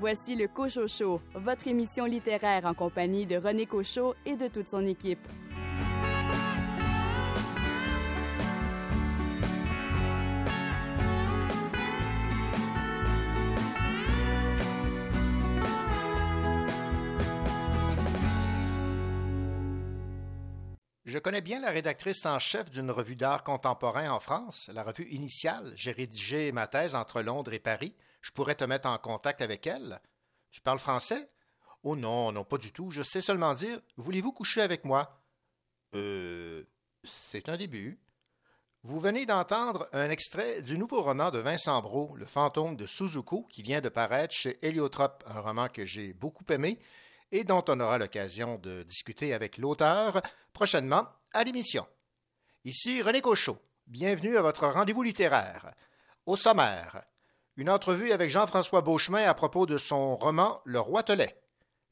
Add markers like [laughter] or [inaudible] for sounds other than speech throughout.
voici le Cochot Show, votre émission littéraire en compagnie de René Cochot et de toute son équipe. Je connais bien la rédactrice en chef d'une revue d'art contemporain en France, la revue Initiale. J'ai rédigé ma thèse entre Londres et Paris. Je pourrais te mettre en contact avec elle. Tu parles français? Oh non, non, pas du tout. Je sais seulement dire Voulez-vous coucher avec moi? Euh. C'est un début. Vous venez d'entendre un extrait du nouveau roman de Vincent Brault, Le fantôme de Suzuko, qui vient de paraître chez Héliotrope, un roman que j'ai beaucoup aimé et dont on aura l'occasion de discuter avec l'auteur prochainement à l'émission. Ici René Cochot. Bienvenue à votre rendez-vous littéraire. Au sommaire, une entrevue avec Jean-François Beauchemin à propos de son roman Le Roi Telet.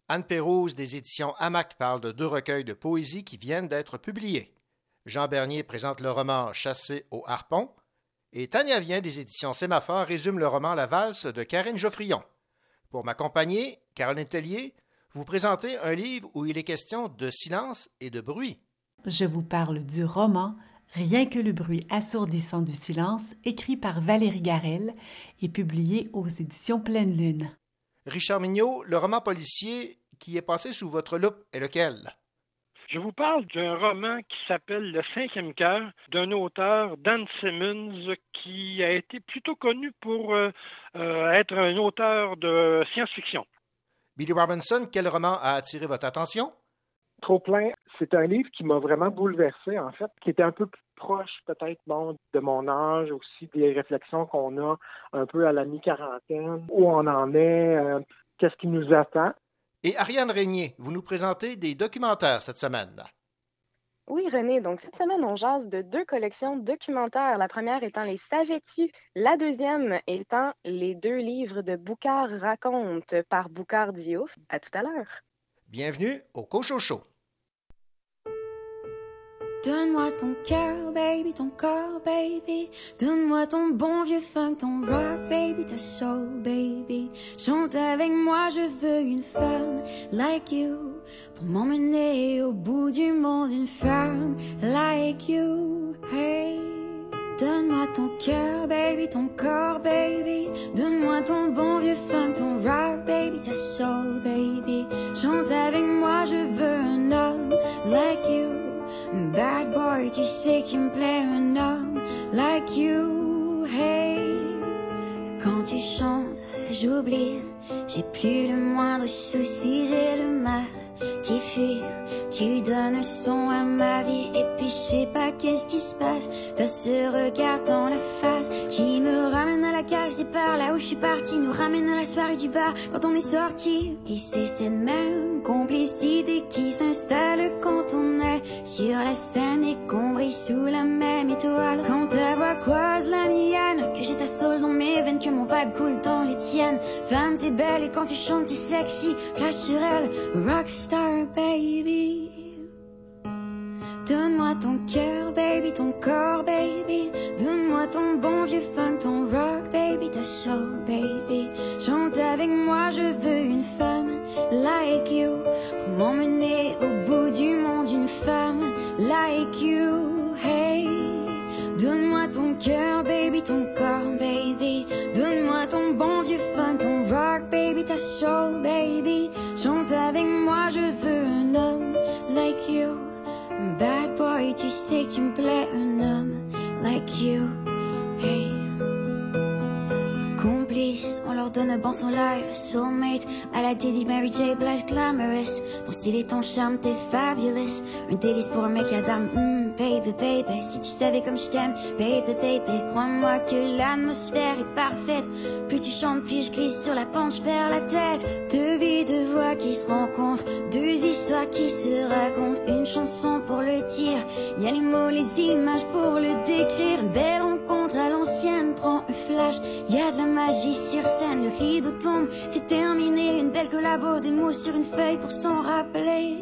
Anne Pérouse des éditions Hamac parle de deux recueils de poésie qui viennent d'être publiés. Jean Bernier présente le roman Chassé au harpon. Et Tania Vien des éditions Sémaphore résume le roman La valse de Karine Geoffrion. Pour m'accompagner, Caroline Tellier, vous présentez un livre où il est question de silence et de bruit. Je vous parle du roman Rien que le bruit assourdissant du silence, écrit par Valérie Garel et publié aux éditions Pleine Lune. Richard Mignot, le roman policier qui est passé sous votre loupe est lequel? Je vous parle d'un roman qui s'appelle Le cinquième cœur d'un auteur, Dan Simmons, qui a été plutôt connu pour euh, euh, être un auteur de science-fiction. Billy Robinson, quel roman a attiré votre attention? Trop plein, c'est un livre qui m'a vraiment bouleversé, en fait, qui était un peu plus proche, peut-être, bon, de mon âge, aussi des réflexions qu'on a un peu à la mi-quarantaine, où on en est, euh, qu'est-ce qui nous attend. Et Ariane Régnier, vous nous présentez des documentaires cette semaine. Oui, René. Donc, cette semaine, on jase de deux collections documentaires. La première étant Les Savais-tu? La deuxième étant les deux livres de Boucard raconte par Boucard Diouf. À tout à l'heure. Bienvenue au Cochocho. Donne-moi ton cœur, baby, ton corps, baby. Donne-moi ton bon vieux funk, ton rock, baby, ta soul, baby. Chante avec moi, je veux une femme like you. Pour m'emmener au bout du monde, une femme like you. Hey. Donne-moi ton cœur, baby, ton corps, baby. Donne-moi ton bon vieux funk, ton rock, baby, ta soul, baby. Chante avec moi, je veux un homme like you. Bad boy, tu sais que tu me plais, un homme like you. Hey, quand tu chantes, j'oublie. J'ai plus le moindre souci, j'ai le mal qui fuit. Tu donnes son à ma vie et puis je sais pas qu'est-ce qui se passe. T'as ce regard dans la face qui me ramène à la cage départ, là où je suis parti, nous ramène à la soirée du bar quand on est sorti. Et c'est cette même complicité qui s'installe quand on est sur la scène et qu'on brille sous la même étoile. Quand ta voix croise la mienne, mon vague coule dans les tiennes. Femme, t'es belle et quand tu chantes, t'es sexy. Flash sur elle, rockstar baby. Donne-moi ton cœur, baby, ton corps, baby. Donne-moi ton bon vieux funk, ton rock, baby, ta soul, baby. Chante avec moi, je veux une femme like you. Pour m'emmener au bout du monde, une femme like you. Hey, donne-moi ton cœur, baby, ton corps, baby. Ta soul, baby. Chante avec moi, je veux un homme like you. Bad boy, tu sais que tu me plais, un homme like you. Hey. Complice, on leur donne un bon son live. Soulmate, à la Diddy, Mary J. Blige, glamorous. Ton style et ton charme, t'es fabulous. Un délice pour un mec à dame. Baby, baby, si tu savais comme je t'aime, baby, baby. Crois-moi que l'atmosphère est parfaite. Plus tu chantes, plus je glisse sur la pente, je perds la tête. Deux vies, deux voix qui se rencontrent. Deux histoires qui se racontent. Une chanson pour le dire. Y a les mots, les images pour le décrire. Une belle rencontre à l'ancienne, prends un flash. Y a de la magie sur scène, le rideau tombe, c'est terminé. Une belle collabo, des mots sur une feuille pour s'en rappeler.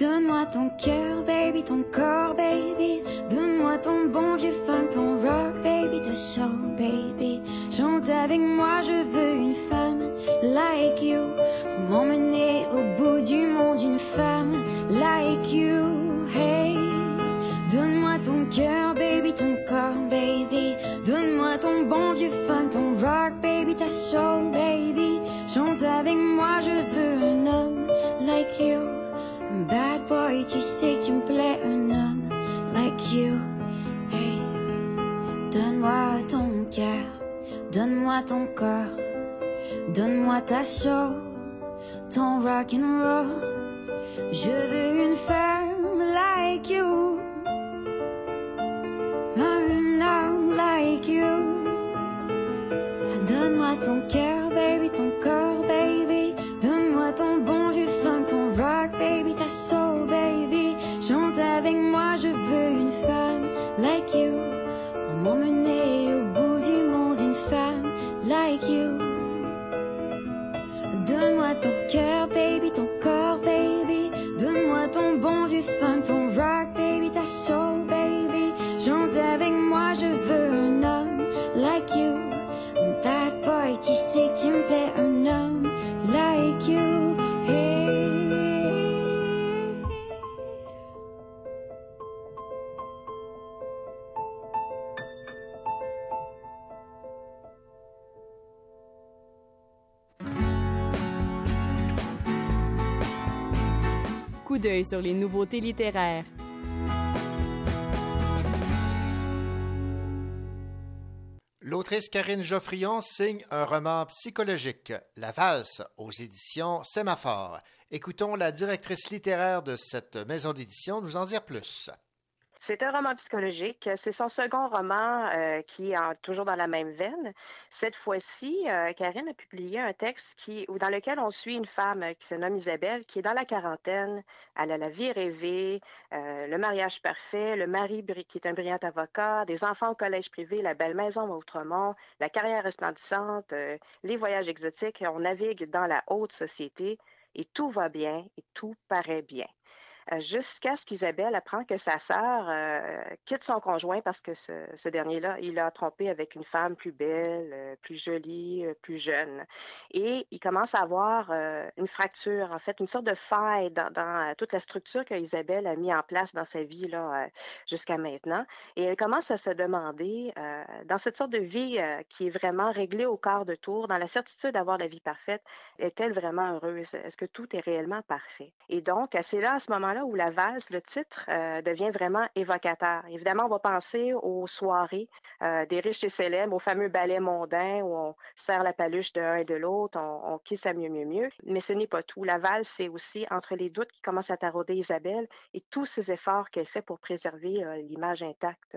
Donne-moi ton cœur, baby, ton corps, baby. Donne-moi ton bon vieux funk, ton rock, baby, ta soul, baby. Chante avec moi, je veux une femme like you. Pour m'emmener au bout du monde, une femme like you. Hey, donne-moi ton cœur, baby, ton corps, baby. Donne-moi ton bon vieux fun, ton rock, baby, ta soul, baby. Chante avec moi, je veux un homme like you. Tu sais que tu me plais, un homme like you. Hey, donne-moi ton cœur, donne-moi ton corps, donne-moi ta soul, ton rock and roll. Je veux une femme like you, un homme like you. Donne-moi ton cœur, baby, Donne-moi ton cœur, baby, ton Coup d'œil sur les nouveautés littéraires. L'autrice Karine Geoffrion signe un roman psychologique, La valse, aux éditions Sémaphore. Écoutons la directrice littéraire de cette maison d'édition nous en dire plus. C'est un roman psychologique. C'est son second roman euh, qui est toujours dans la même veine. Cette fois-ci, euh, Karine a publié un texte qui, dans lequel on suit une femme qui se nomme Isabelle, qui est dans la quarantaine. Elle a la vie rêvée, euh, le mariage parfait, le mari qui est un brillant avocat, des enfants au collège privé, la belle maison à Outremont, la carrière resplendissante, les voyages exotiques. On navigue dans la haute société et tout va bien et tout paraît bien. Jusqu'à ce qu'Isabelle apprend que sa sœur euh, quitte son conjoint parce que ce, dernier-là, il a trompé avec une femme plus belle, euh, plus jolie, euh, plus jeune. Et il commence à avoir une fracture, en fait, une sorte de faille dans, toute la structure que Isabelle a mis en place dans sa vie là, jusqu'à maintenant. Et elle commence à se demander, dans cette sorte de vie qui est vraiment réglée au quart de tour, dans la certitude d'avoir la vie parfaite, est-elle vraiment heureuse? Est-ce que tout est réellement parfait? Et donc, c'est là, à ce moment-là, où la valse, le titre, euh, devient vraiment évocateur. Évidemment, on va penser aux soirées euh, des riches et célèbres, aux fameux ballets mondains où on serre la paluche de l'un et de l'autre, on, on à mieux, mieux, mieux. Mais ce n'est pas tout. La valse, c'est aussi entre les doutes qui commencent à tarauder Isabelle et tous ces efforts qu'elle fait pour préserver euh, l'image intacte,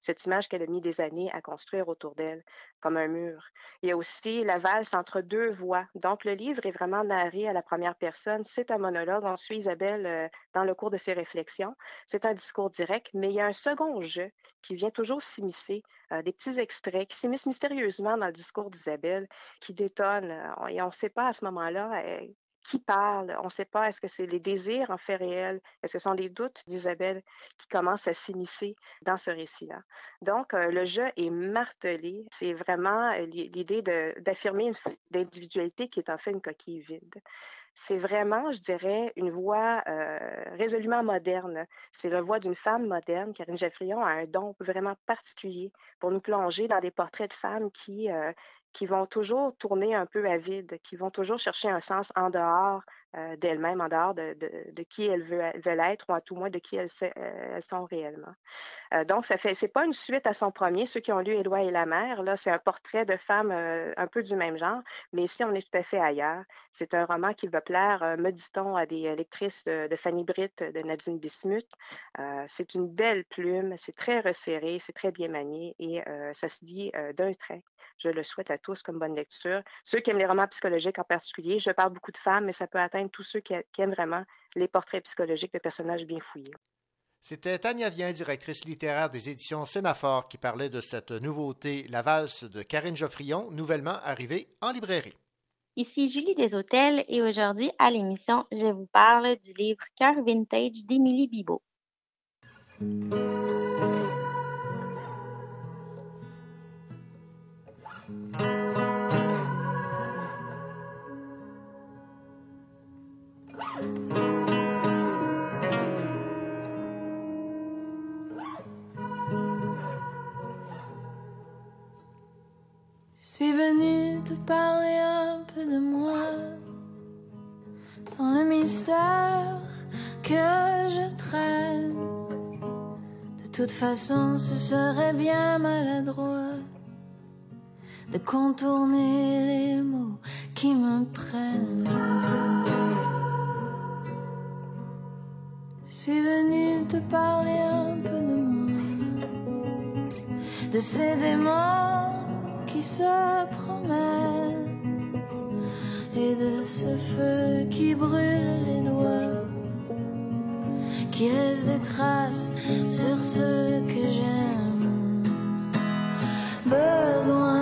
cette image qu'elle a mis des années à construire autour d'elle, comme un mur. Il y a aussi la valse entre deux voix. Donc, le livre est vraiment narré à la première personne. C'est un monologue. On suit Isabelle euh, dans le cours de ses réflexions. C'est un discours direct, mais il y a un second jeu qui vient toujours s'immiscer, euh, des petits extraits qui s'immiscent mystérieusement dans le discours d'Isabelle, qui détonnent. euh, et on ne sait pas à ce moment-là euh, qui parle. On ne sait pas, est-ce que c'est les désirs en fait réels? Est-ce que ce sont les doutes d'Isabelle qui commencent à s'immiscer dans ce récit-là? Donc, le jeu est martelé. C'est vraiment l'i- l'idée d'affirmer une d'individualité qui est en fait une coquille vide. C'est vraiment, je dirais, une voix résolument moderne. C'est la voix d'une femme moderne. Karine Geffrion a un don vraiment particulier pour nous plonger dans des portraits de femmes qui, qui vont toujours tourner un peu à vide, qui vont toujours chercher un sens en dehors euh, d'elles-mêmes, en dehors de, de- de qui elles veulent, être, ou à tout moins de qui euh, elles sont réellement. Euh, donc, ça fait, c'est pas une suite à son premier. Ceux qui ont lu Éloi et la mère, là, c'est un portrait de femmes euh, un peu du même genre, mais ici, on est tout à fait ailleurs. C'est un roman qui va plaire, me dit-on, à des lectrices de, de Fanny Britt, de Nadine Bismuth. C'est une belle plume, c'est très resserré, c'est très bien manié et ça se dit d'un trait. Je le souhaite à tous comme bonne lecture. Ceux qui aiment les romans psychologiques en particulier, je parle beaucoup de femmes, mais ça peut atteindre tous ceux qui, qui aiment vraiment les portraits psychologiques de personnages bien fouillés. C'était Tania Vien, directrice littéraire des éditions Sémaphore, qui parlait de cette nouveauté, La valse de Karine Geoffrion, nouvellement arrivée en librairie. Ici Julie Deshôtels et aujourd'hui à l'émission, je vous parle du livre Cœur vintage d'Émilie Bibot. Toute façon, ce serait bien maladroit de contourner les mots qui me prennent. Je suis venue te parler un peu de moi, de ces démons qui se promènent et de ce feu qui brûle les doigts, qui laisse des traces sur ce que j'aime. Besoin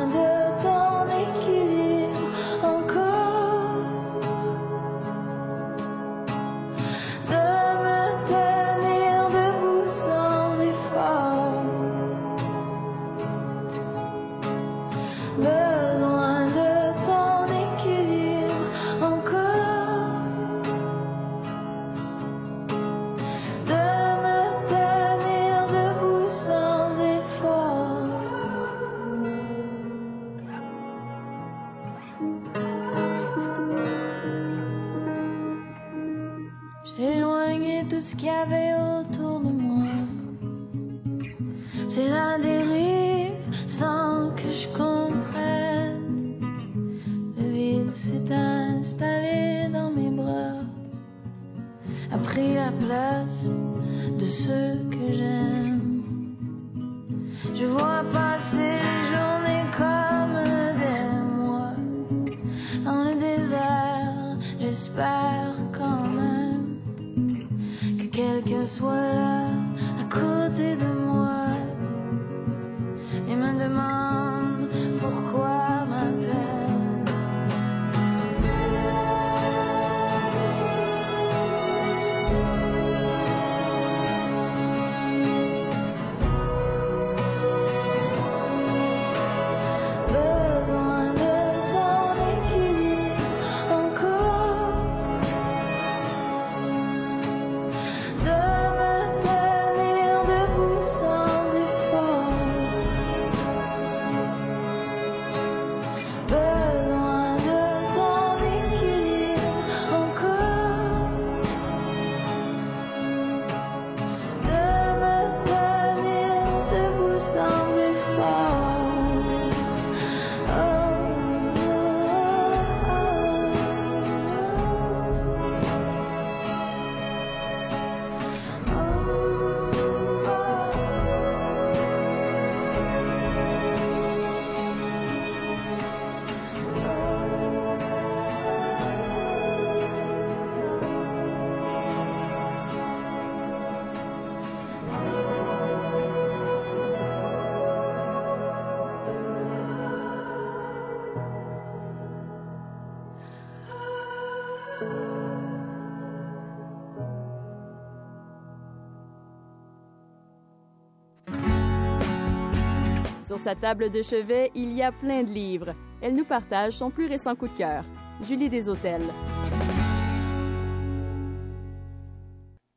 Sur sa table de chevet, il y a plein de livres. Elle nous partage son plus récent coup de cœur. Julie des Hôtels.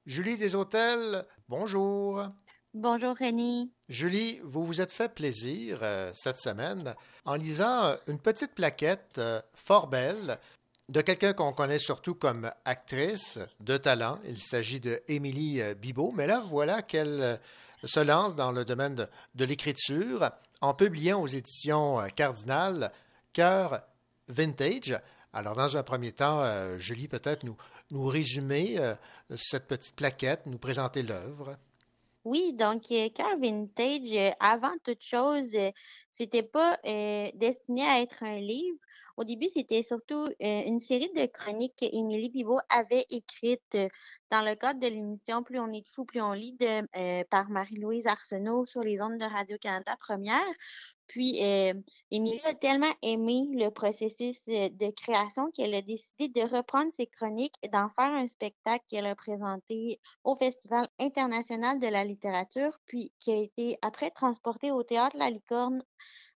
Julie des Hôtels, bonjour. Bonjour René. Julie, vous vous êtes fait plaisir euh, cette semaine en lisant euh, une petite plaquette euh, fort belle de quelqu'un qu'on connaît surtout comme actrice de talent. Il s'agit de Émilie Bibot, mais là, voilà qu'elle euh, se lance dans le domaine de, l'écriture en publiant aux éditions euh, Cardinal Cœur Vintage. Alors, dans un premier temps, euh, Julie, peut-être nous, résumer euh, cette petite plaquette, nous présenter l'œuvre. Oui, donc Cœur Vintage, avant toute chose, c'était pas euh, destiné à être un livre. Au début, c'était surtout euh, une série de chroniques qu'Émilie Bibot avait écrites euh, dans le cadre de l'émission Plus on est de fou, plus on lit de, par Marie-Louise Arsenault sur les ondes de Radio-Canada Première. Puis, euh, Émilie a tellement aimé le processus euh, de création qu'elle a décidé de reprendre ses chroniques et d'en faire un spectacle qu'elle a présenté au Festival international de la littérature, puis qui a été après transporté au Théâtre La Licorne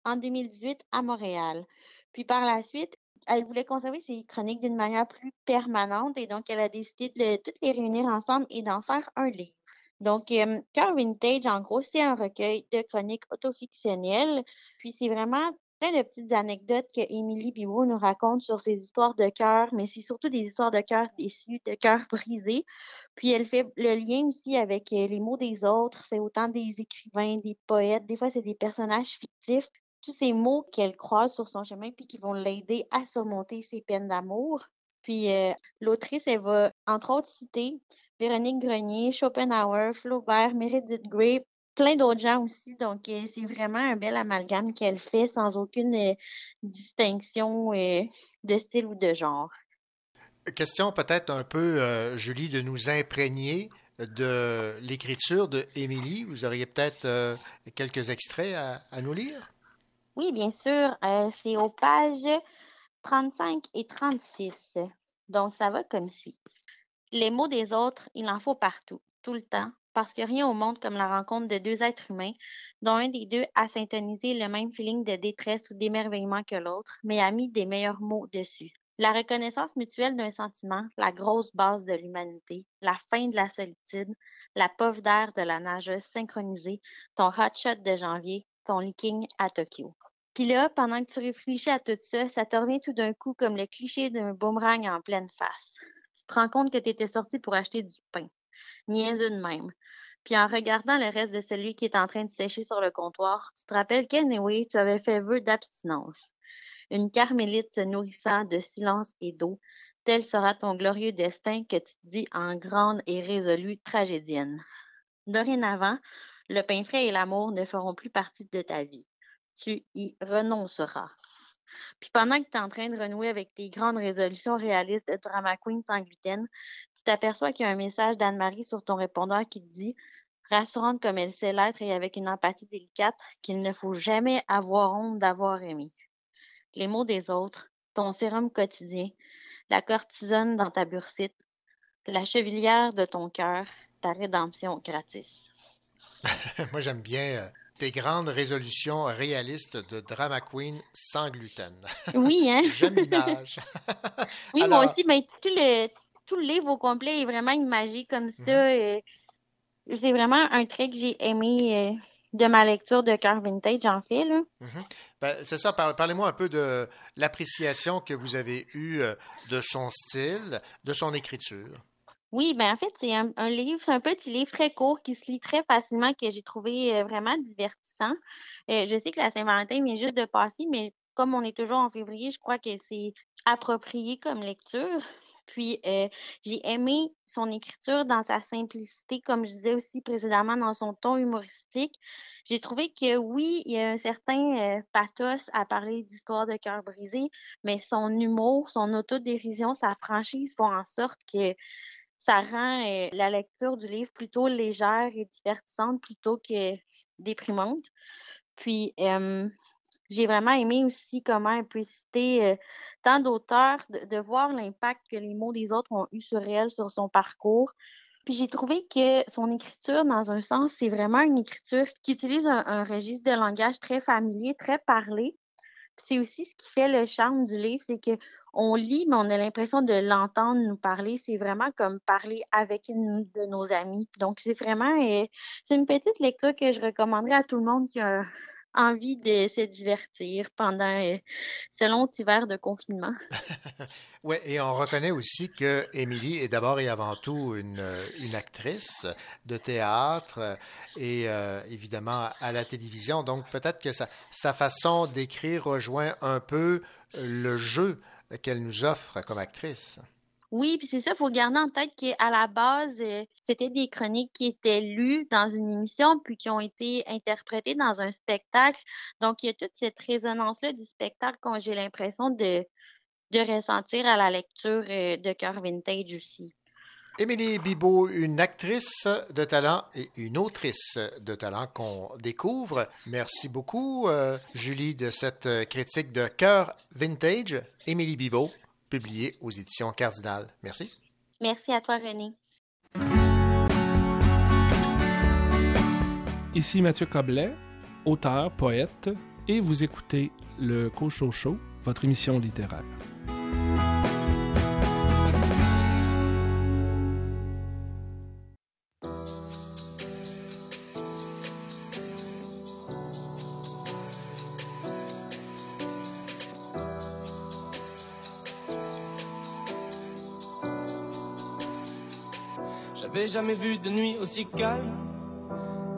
en 2018 à Montréal. Puis par la suite, elle voulait conserver ses chroniques d'une manière plus permanente et donc elle a décidé de toutes les réunir ensemble et d'en faire un livre. Donc, euh, Cœur Vintage, en gros, c'est un recueil de chroniques autofictionnelles. Puis, c'est vraiment plein de petites anecdotes que Émilie nous raconte sur ses histoires de cœur, mais c'est surtout des histoires de cœur déçus, de cœur [laughs] brisés. Puis, elle fait le lien aussi avec euh, les mots des autres. C'est autant des écrivains, des poètes. Des fois, c'est des personnages fictifs. Tous ces mots qu'elle croise sur son chemin, puis qui vont l'aider à surmonter ses peines d'amour. Puis, euh, l'autrice, elle va, entre autres, citer Véronique Grenier, Schopenhauer, Flaubert, Meredith Grey, plein d'autres gens aussi. Donc, euh, c'est vraiment un bel amalgame qu'elle fait sans aucune euh, distinction euh, de style ou de genre. Question peut-être un peu, Julie, de nous imprégner de l'écriture de Émilie. Vous auriez peut-être quelques extraits à, à, nous lire? Oui, bien sûr. c'est aux pages 35 et 36. Donc, ça va comme suit. Les mots des autres, il en faut partout, tout le temps, parce que rien au monde comme la rencontre de deux êtres humains, dont un des deux a syntonisé le même feeling de détresse ou d'émerveillement que l'autre, mais a mis des meilleurs mots dessus. La reconnaissance mutuelle d'un sentiment, la grosse base de l'humanité, la fin de la solitude, la pauvre d'air de la nageuse synchronisée, ton hotshot de janvier, ton leaking à Tokyo. Puis là, pendant que tu réfléchis à tout ça, ça te revient tout d'un coup comme le cliché d'un boomerang en pleine face te rends compte que tu étais sorti pour acheter du pain. Niaiseux de même. Puis en regardant le reste de celui qui est en train de sécher sur le comptoir, tu te rappelles qu'anyway, tu avais fait vœu d'abstinence. Une carmélite se nourrissant de silence et d'eau, tel sera ton glorieux destin que tu dis en grande et résolue tragédienne. Dorénavant, le pain frais et l'amour ne feront plus partie de ta vie. Tu y renonceras. Puis pendant que tu es en train de renouer avec tes grandes résolutions réalistes de drama queen sans gluten, tu t'aperçois qu'il y a un message d'Anne-Marie sur ton répondeur qui te dit, rassurante comme elle sait l'être et avec une empathie délicate, qu'il ne faut jamais avoir honte d'avoir aimé. Les mots des autres, ton sérum quotidien, la cortisone dans ta bursite, la chevilière de ton cœur, ta rédemption gratis. [laughs] Moi, j'aime bien euh, tes grandes résolutions réalistes de drama queen sans gluten. Oui, hein? [laughs] J'aime l'image. [laughs] oui, moi aussi, mais tout le, tout le livre au complet est vraiment imagé comme ça. Mhm. C'est vraiment un trait que j'ai aimé euh, de ma lecture de Cœur Vintage, en fait. Là. Mhm. Ben, c'est ça, parlez-moi un peu de l'appréciation que vous avez eue euh, de son style, de son écriture. Oui, ben en fait, c'est un, livre, c'est un petit livre très court qui se lit très facilement, que j'ai trouvé euh, vraiment divertissant. Euh, je sais que la Saint-Valentin vient juste de passer, mais comme on est toujours en février, je crois que c'est approprié comme lecture. Puis euh, j'ai aimé son écriture dans sa simplicité, comme je disais aussi précédemment, dans son ton humoristique. J'ai trouvé que oui, il y a un certain pathos à parler d'histoire de cœur brisé, mais son humour, son autodérision, sa franchise font en sorte que ça rend euh, la lecture du livre plutôt légère et divertissante plutôt que déprimante. Puis, j'ai vraiment aimé aussi comment elle peut citer tant d'auteurs, de, voir l'impact que les mots des autres ont eu sur elle, sur son parcours. Puis j'ai trouvé que son écriture, dans un sens, c'est vraiment une écriture qui utilise un registre de langage très familier, très parlé, c'est aussi ce qui fait le charme du livre, c'est que on lit, mais on a l'impression de l'entendre nous parler. C'est vraiment comme parler avec une de nos amis. Donc, c'est vraiment, euh, c'est une petite lecture que je recommanderais à tout le monde qui a envie de se divertir pendant euh, ce long hiver de confinement. [laughs] oui, et on reconnaît aussi que Émilie est d'abord et avant tout une, une actrice de théâtre et euh, évidemment à la télévision. Donc peut-être que sa façon d'écrire rejoint un peu le jeu qu'elle nous offre comme actrice. Oui, puis c'est ça, il faut garder en tête qu'à la base, euh, c'était des chroniques qui étaient lues dans une émission, puis qui ont été interprétées dans un spectacle. Donc, il y a toute cette résonance-là du spectacle qu'on j'ai l'impression de, de ressentir à la lecture euh, de Cœur Vintage aussi. Émilie Bibot, une actrice de talent et une autrice de talent qu'on découvre. Merci beaucoup, euh, Julie, de cette critique de Cœur Vintage. Émilie Bibot, publié aux éditions Cardinal. Merci. Merci à toi, René. Ici Mathieu Coblet, auteur, poète, et vous écoutez le Cocho Show votre émission littéraire. Jamais vu de nuit aussi calme.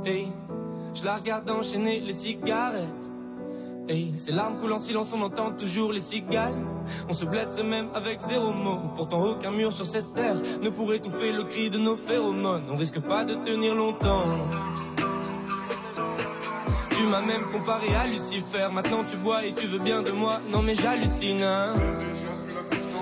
Hey, je la regarde enchaîner les cigarettes. Hey, ces larmes coulent en silence, on entend toujours les cigales. On se blesserait même avec zéro mot. Pourtant, aucun mur sur cette terre ne pourrait étouffer le cri de nos phéromones. On risque pas de tenir longtemps. Tu m'as même comparé à Lucifer. Maintenant, tu bois et tu veux bien de moi. Non, mais j'hallucine, hein.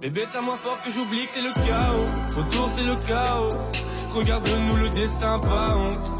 Bébé, c'est moins fort que j'oublie que c'est le chaos. Autour, c'est le chaos. Regarde-nous, le destin, pas honte.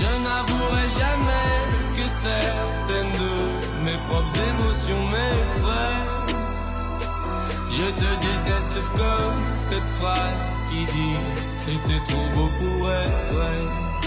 Je n'avouerai jamais que certaines de mes propres émotions m'effraient. Je te déteste comme cette phrase qui dit c'était trop beau pour être vrai.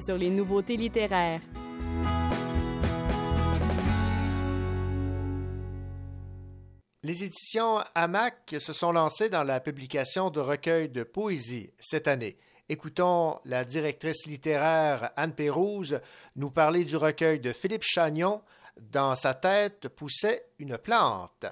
Sur les nouveautés littéraires. Les éditions Hamac se sont lancées dans la publication de recueils de poésie cette année. Écoutons la directrice littéraire Anne Pérouse nous parler du recueil de Philippe Chagnon Dans sa tête poussait une plante.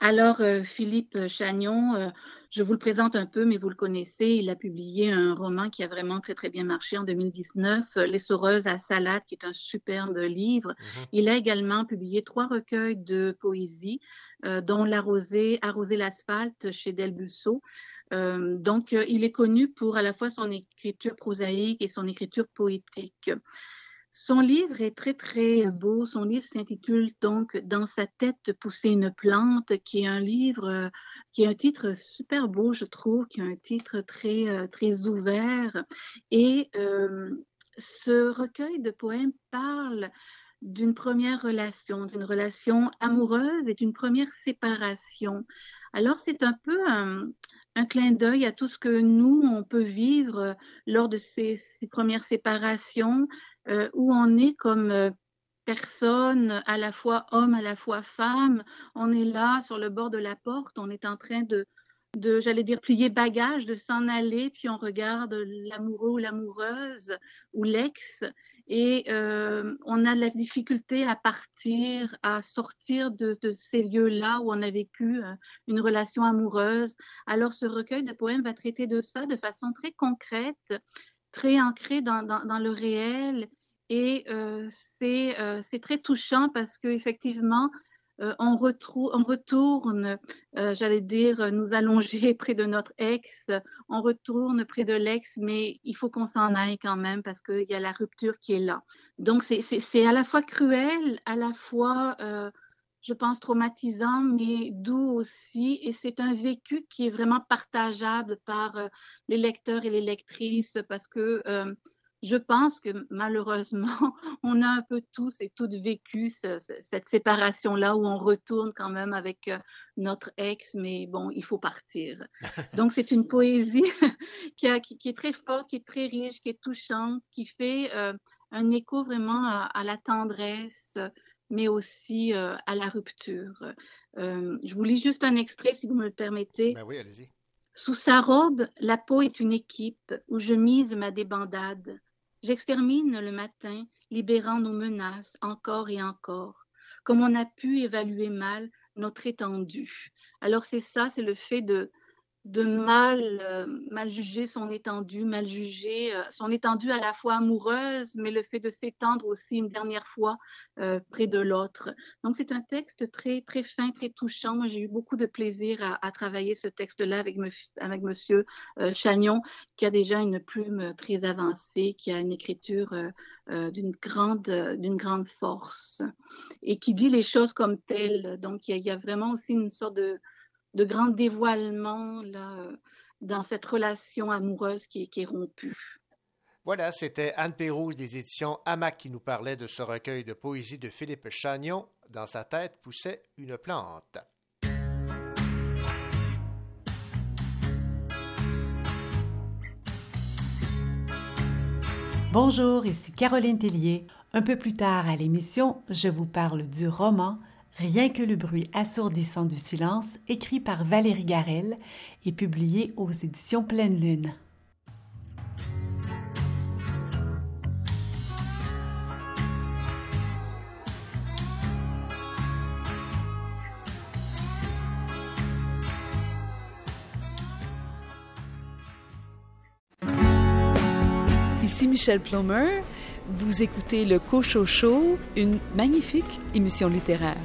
Alors, euh, Philippe Chagnon, euh, je vous le présente un peu, mais vous le connaissez. Il a publié un roman qui a vraiment très, très bien marché en 2019, Les Saureuses à Salade, qui est un superbe livre. Mhm. Il a également publié trois recueils de poésie, euh, dont L'arrosée, Arroser l'asphalte chez Delbusso. Euh, donc, euh, il est connu pour à la fois son écriture prosaïque et son écriture poétique. Son livre est très, très beau. Son livre s'intitule donc Dans sa tête pousser une plante, qui est un livre, euh, qui est un titre super beau, je trouve, qui est un titre très, euh, très ouvert. Et euh, ce recueil de poèmes parle d'une première relation, d'une relation amoureuse et d'une première séparation. Alors, c'est un peu un, clin d'œil à tout ce que nous, on peut vivre lors de ces, ces premières séparations, euh, où on est comme euh, personne, à la fois homme, à la fois femme. On est là sur le bord de la porte, on est en train de, de j'allais dire, plier bagage, de s'en aller, puis on regarde l'amoureux ou l'amoureuse ou l'ex, et euh, on a la difficulté à partir, à sortir de, de ces lieux-là où on a vécu euh, une relation amoureuse. Alors ce recueil de poèmes va traiter de ça de façon très concrète, très ancrée dans, le réel, et euh, c'est très touchant parce qu'effectivement, euh, on, retourne, euh, j'allais dire, nous allonger [laughs] près de notre ex, on retourne près de l'ex, mais il faut qu'on s'en aille quand même parce qu'il y a la rupture qui est là. Donc c'est à la fois cruel, à la fois, euh, je pense, traumatisant, mais doux aussi, et c'est un vécu qui est vraiment partageable par euh, les lecteurs et les lectrices parce que euh, je pense que malheureusement, [laughs] on a un peu tous et toutes vécu ce, cette séparation-là où on retourne quand même avec euh, notre ex, mais bon, il faut partir. [laughs] Donc, c'est une poésie [laughs] qui, a, qui, qui, est très forte, qui est très riche, qui est touchante, qui fait euh, un écho vraiment à, à, la tendresse, mais aussi euh, à la rupture. Euh, je vous lis juste un extrait, si vous me le permettez. Ben oui, allez-y. Sous sa robe, la peau est une équipe où je mise ma débandade. J'extermine le matin, libérant nos menaces encore et encore, comme on a pu évaluer mal notre étendue. Alors c'est ça, c'est le fait de, de mal, euh, mal juger son étendue, mal juger euh, son étendue à la fois amoureuse, mais le fait de s'étendre aussi une dernière fois euh, près de l'autre. Donc c'est un texte très très fin, très touchant. Moi j'ai eu beaucoup de plaisir à, travailler ce texte-là avec, Monsieur Chagnon, qui a déjà une plume très avancée, qui a une écriture d'une grande d'une grande force et qui dit les choses comme telles. Donc il y a vraiment aussi une sorte de de grand dévoilement là, dans cette relation amoureuse qui, qui est rompue. Voilà, c'était Anne Pérouse des éditions Hamac qui nous parlait de ce recueil de poésie de Philippe Chagnon. Dans sa tête poussait une plante. Bonjour, ici Caroline Tellier. Un peu plus tard à l'émission, je vous parle du roman Rien que le bruit assourdissant du silence, écrit par Valérie Garel et publié aux éditions Pleine Lune. Ici Michel Plomer. Vous écoutez le Cocho Show, une magnifique émission littéraire.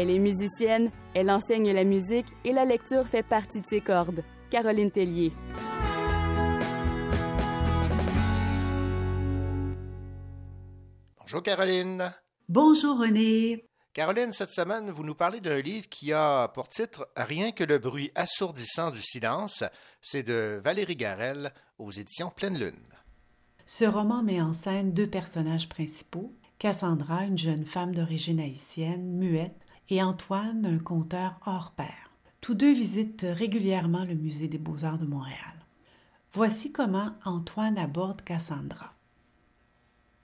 Elle est musicienne, elle enseigne la musique et la lecture fait partie de ses cordes. Caroline Tellier. Bonjour Caroline. Bonjour René. Caroline, cette semaine, vous nous parlez d'un livre qui a pour titre Rien que le bruit assourdissant du silence. C'est de Valérie Garel aux éditions Pleine Lune. Ce roman met en scène deux personnages principaux, Cassandra, une jeune femme d'origine haïtienne, muette, et Antoine, un conteur hors pair. Tous deux visitent régulièrement le Musée des beaux-arts de Montréal. Voici comment Antoine aborde Cassandra.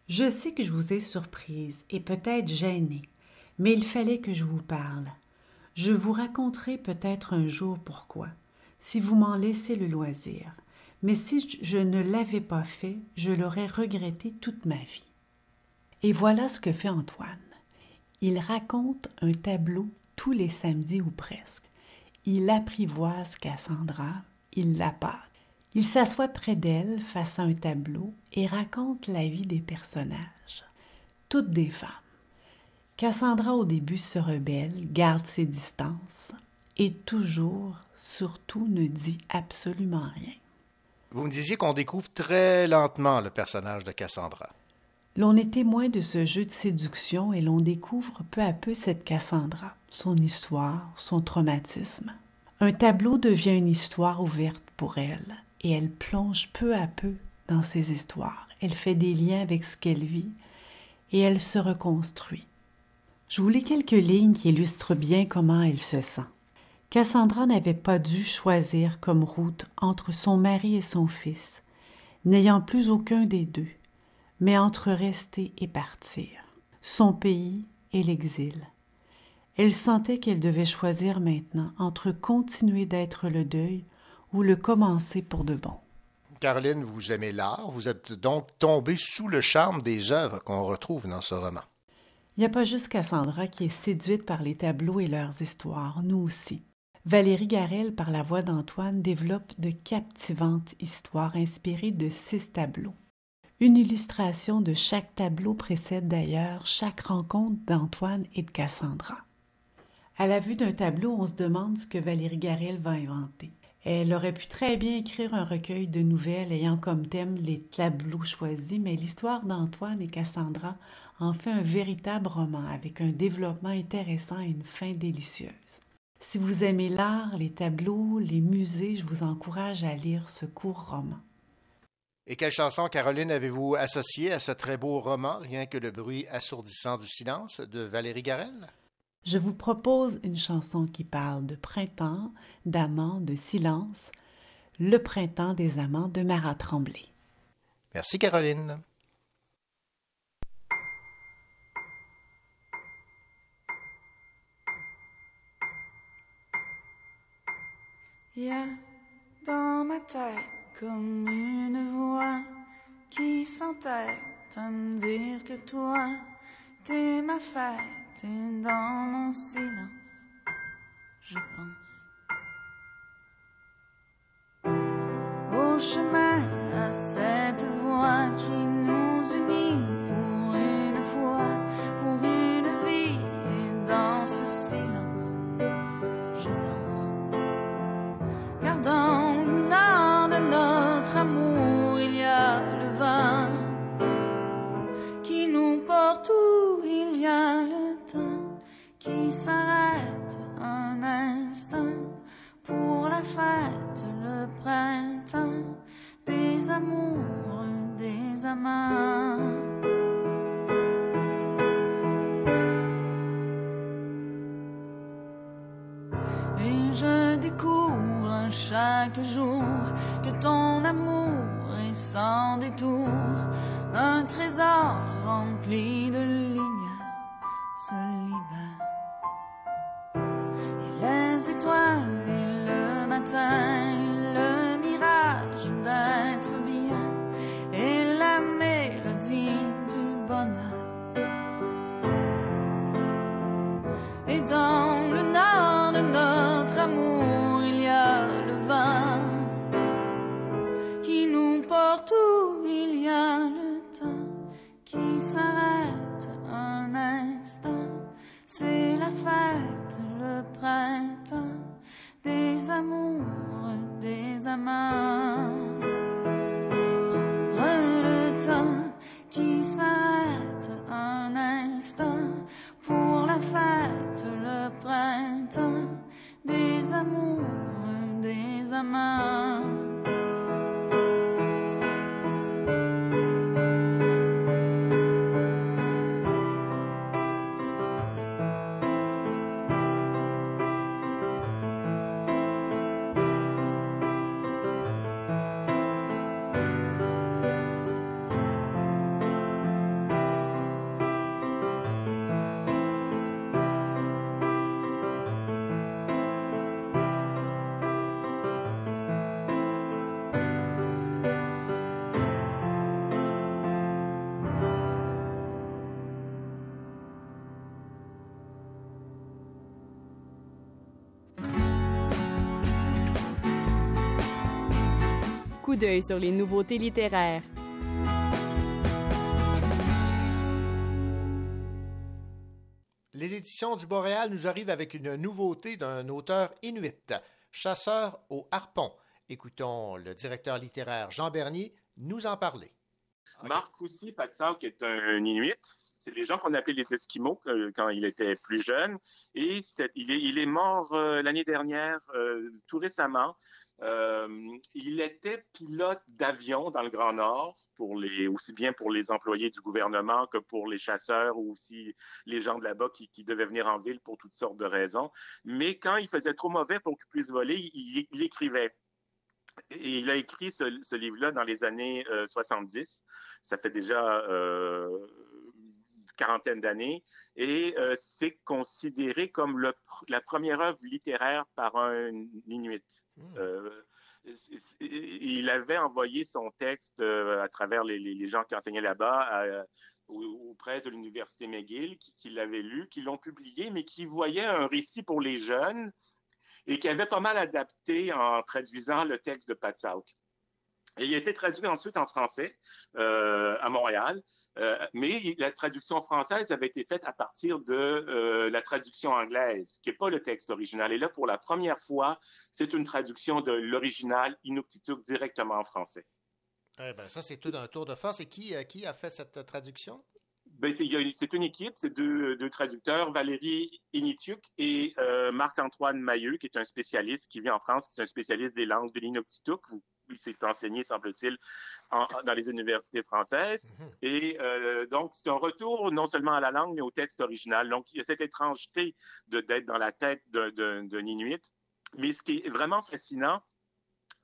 Je sais que je vous ai surprise et peut-être gênée, mais il fallait que je vous parle. Je vous raconterai peut-être un jour pourquoi, si vous m'en laissez le loisir. Mais si je ne l'avais pas fait, je l'aurais regretté toute ma vie. Et voilà ce que fait Antoine. Il raconte un tableau tous les samedis ou presque. Il apprivoise Cassandra, il la pâte. Il s'assoit près d'elle face à un tableau et raconte la vie des personnages, toutes des femmes. Cassandra au début se rebelle, garde ses distances et toujours, surtout, ne dit absolument rien. Vous me disiez qu'on découvre très lentement le personnage de Cassandra. L'on est témoin de ce jeu de séduction et l'on découvre peu à peu cette Cassandra, son histoire, son traumatisme. Un tableau devient une histoire ouverte pour elle et elle plonge peu à peu dans ses histoires. Elle fait des liens avec ce qu'elle vit et elle se reconstruit. Je vous lis quelques lignes qui illustrent bien comment elle se sent. Cassandra n'avait pas dû choisir comme route entre son mari et son fils, n'ayant plus aucun des deux, mais entre rester et partir, son pays et l'exil. Elle sentait qu'elle devait choisir maintenant entre continuer d'être le deuil ou le commencer pour de bon. Caroline, vous aimez l'art, vous êtes donc tombée sous le charme des œuvres qu'on retrouve dans ce roman. Il n'y a pas juste Cassandra qui est séduite par les tableaux et leurs histoires, nous aussi. Valérie Garel, par la voix d'Antoine, développe de captivantes histoires inspirées de six tableaux. Une illustration de chaque tableau précède d'ailleurs chaque rencontre d'Antoine et de Cassandra. À la vue d'un tableau, on se demande ce que Valérie Garel va inventer. Elle aurait pu très bien écrire un recueil de nouvelles ayant comme thème les tableaux choisis, mais l'histoire d'Antoine et Cassandra en fait un véritable roman avec un développement intéressant et une fin délicieuse. Si vous aimez l'art, les tableaux, les musées, je vous encourage à lire ce court roman. Et quelle chanson, Caroline, avez-vous associée à ce très beau roman, Rien que le bruit assourdissant du silence, de Valérie Garel? Je vous propose une chanson qui parle de printemps, d'amants, de silence, Le printemps des amants de Marat Tremblay. Merci, Caroline. Il y a dans ma tête comme une voix qui s'entête à me dire que toi, t'es ma fête et dans mon silence, je pense. Au chemin rempli de lignes solidaires. Et les étoiles et le matin, Coup d'œil sur les nouveautés littéraires. Les éditions du Boréal nous arrivent avec une nouveauté d'un auteur inuit, chasseur au harpon. Écoutons le directeur littéraire Jean Bernier nous en parler. Marc aussi, Patsauk est un Inuit. C'est des gens qu'on appelait les Esquimaux euh, quand il était plus jeune. Et c'est- il, est, il est mort euh, l'année dernière, euh, tout récemment. Euh, il était pilote d'avion dans le Grand Nord, aussi bien pour les employés du gouvernement que pour les chasseurs ou aussi les gens de là-bas qui, devaient venir en ville pour toutes sortes de raisons. Mais quand il faisait trop mauvais pour qu'il puisse voler, il, il écrivait. Et il a écrit ce, livre-là dans les années euh, 70. Ça fait déjà euh, une quarantaine d'années. Et euh, c'est considéré comme la première œuvre littéraire par un Inuit. Euh, c- c- il avait envoyé son texte euh, à travers les, gens qui enseignaient là-bas auprès de l'université McGill, qui, l'avaient lu, qui l'ont publié, mais qui voyaient un récit pour les jeunes et qui avait pas mal adapté en traduisant le texte de Pat Sauk. Et il a été traduit ensuite en français euh, à Montréal, euh, mais la traduction française avait été faite à partir de euh, la traduction anglaise, qui n'est pas le texte original. Et là, pour la première fois, c'est une traduction de l'original Inuktitut directement en français. Eh ben, ça, c'est tout un tour de force. Et qui, euh, qui a fait cette traduction? Ben, c'est une- équipe, c'est deux, deux traducteurs, Valérie Initiuk et Marc-Antoine Mailleux, qui est un spécialiste qui vit en France, qui est un spécialiste des langues de l'Inuktitut. Il s'est enseigné, semble-t-il, en- dans les universités françaises. Et euh, donc, c'est un retour non seulement à la langue, mais au texte original. Donc, il y a cette étrangeté de- d'être dans la tête d'un- Inuit. Mais ce qui est vraiment fascinant,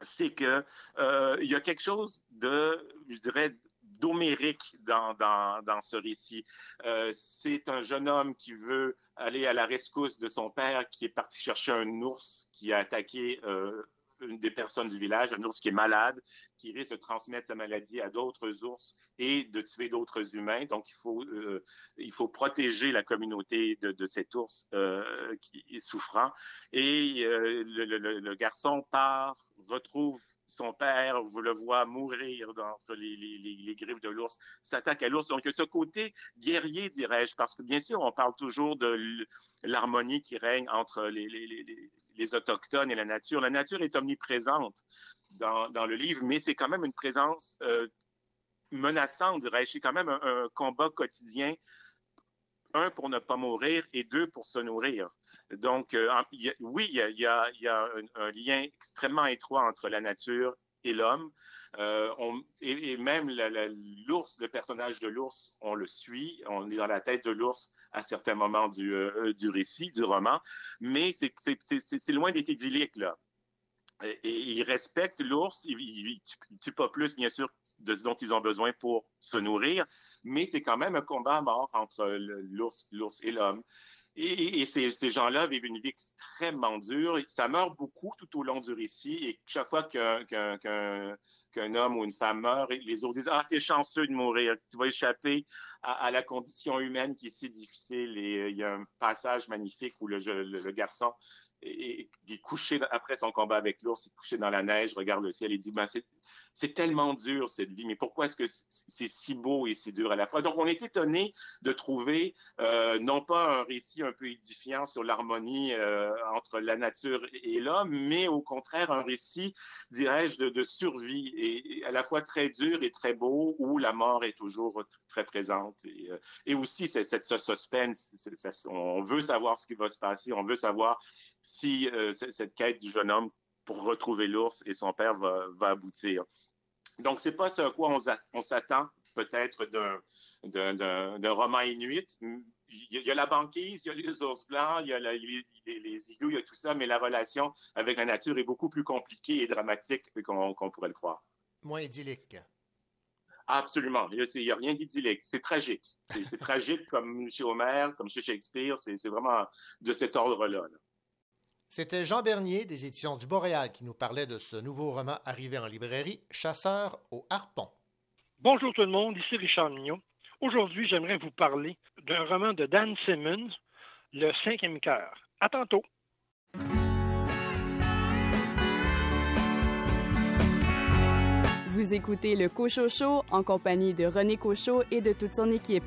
c'est que euh, il y a quelque chose de, je dirais, d'homérique dans, dans, dans ce récit. Euh, c'est un jeune homme qui veut aller à la rescousse de son père qui est parti chercher un ours qui a attaqué euh, une des personnes du village, un ours qui est malade, qui risque de transmettre sa maladie à d'autres ours et de tuer d'autres humains. Donc, il faut, euh, il faut protéger la communauté de, de cet ours euh, qui est souffrant. Et euh, le, le- le garçon part, retrouve son père, vous le voit mourir dans, entre les, les- les- griffes de l'ours, s'attaque à l'ours. Donc, ce côté guerrier, dirais-je, parce que bien sûr, on parle toujours de l'harmonie qui règne entre les, les- les- Autochtones et la nature. La nature est omniprésente dans, le livre, mais c'est quand même une présence euh, menaçante, dirais-je. C'est quand même un, combat quotidien un, pour ne pas mourir et deux, pour se nourrir. Donc, euh, oui, il y a, un, lien extrêmement étroit entre la nature et l'homme. Euh, et, même l'ours, le personnage de l'ours, on le suit, on est dans la tête de l'ours à certains moments du, euh, du récit, du roman, mais c'est loin d'être idyllique, là. Et, ils respectent l'ours, ils ne tuent pas plus, bien sûr, de ce dont ils ont besoin pour se nourrir, mais c'est quand même un combat à mort entre l'ours et l'homme. Et, ces, gens-là vivent une vie extrêmement dure. Ça meurt beaucoup tout au long du récit. Et chaque fois qu'un homme ou une femme meurt, les autres disent Ah, t'es chanceux de mourir, tu vas échapper à, la condition humaine qui est si difficile. Et euh, il y a un passage magnifique où le, garçon est, couché après son combat avec l'ours, il est couché dans la neige, regarde le ciel et dit ben, c'est tellement dur cette vie, mais pourquoi est-ce que c'est si beau et si dur à la fois? Donc, on est étonné de trouver euh, non pas un récit un peu édifiant sur l'harmonie euh, entre la nature et l'homme, mais au contraire un récit, dirais-je, de, survie et, à la fois très dur et très beau, où la mort est toujours très présente. Et, euh, aussi, cette, ce suspense, on veut savoir ce qui va se passer, on veut savoir si cette quête du jeune homme pour retrouver l'ours et son père va aboutir. Donc, c'est pas ce à quoi on, s'attend peut-être d'un roman inuit. Il y, a, la banquise, il y a les ours blancs, il y a les, les, igloos, il y a tout ça, mais la relation avec la nature est beaucoup plus compliquée et dramatique qu'on pourrait le croire. Moins idyllique. Absolument. Il n'y a, rien d'idyllique. C'est tragique. C'est tragique comme chez Homer, comme chez Shakespeare. C'est vraiment de cet ordre-là. là c'était Jean Bernier des éditions du Boréal qui nous parlait de ce nouveau roman arrivé en librairie, Chasseur au harpon. Bonjour tout le monde, ici Richard Mignot. Aujourd'hui, j'aimerais vous parler d'un roman de Dan Simmons, Le cinquième cœur. À tantôt. Vous écoutez le Cochocho en compagnie de René Cochot et de toute son équipe.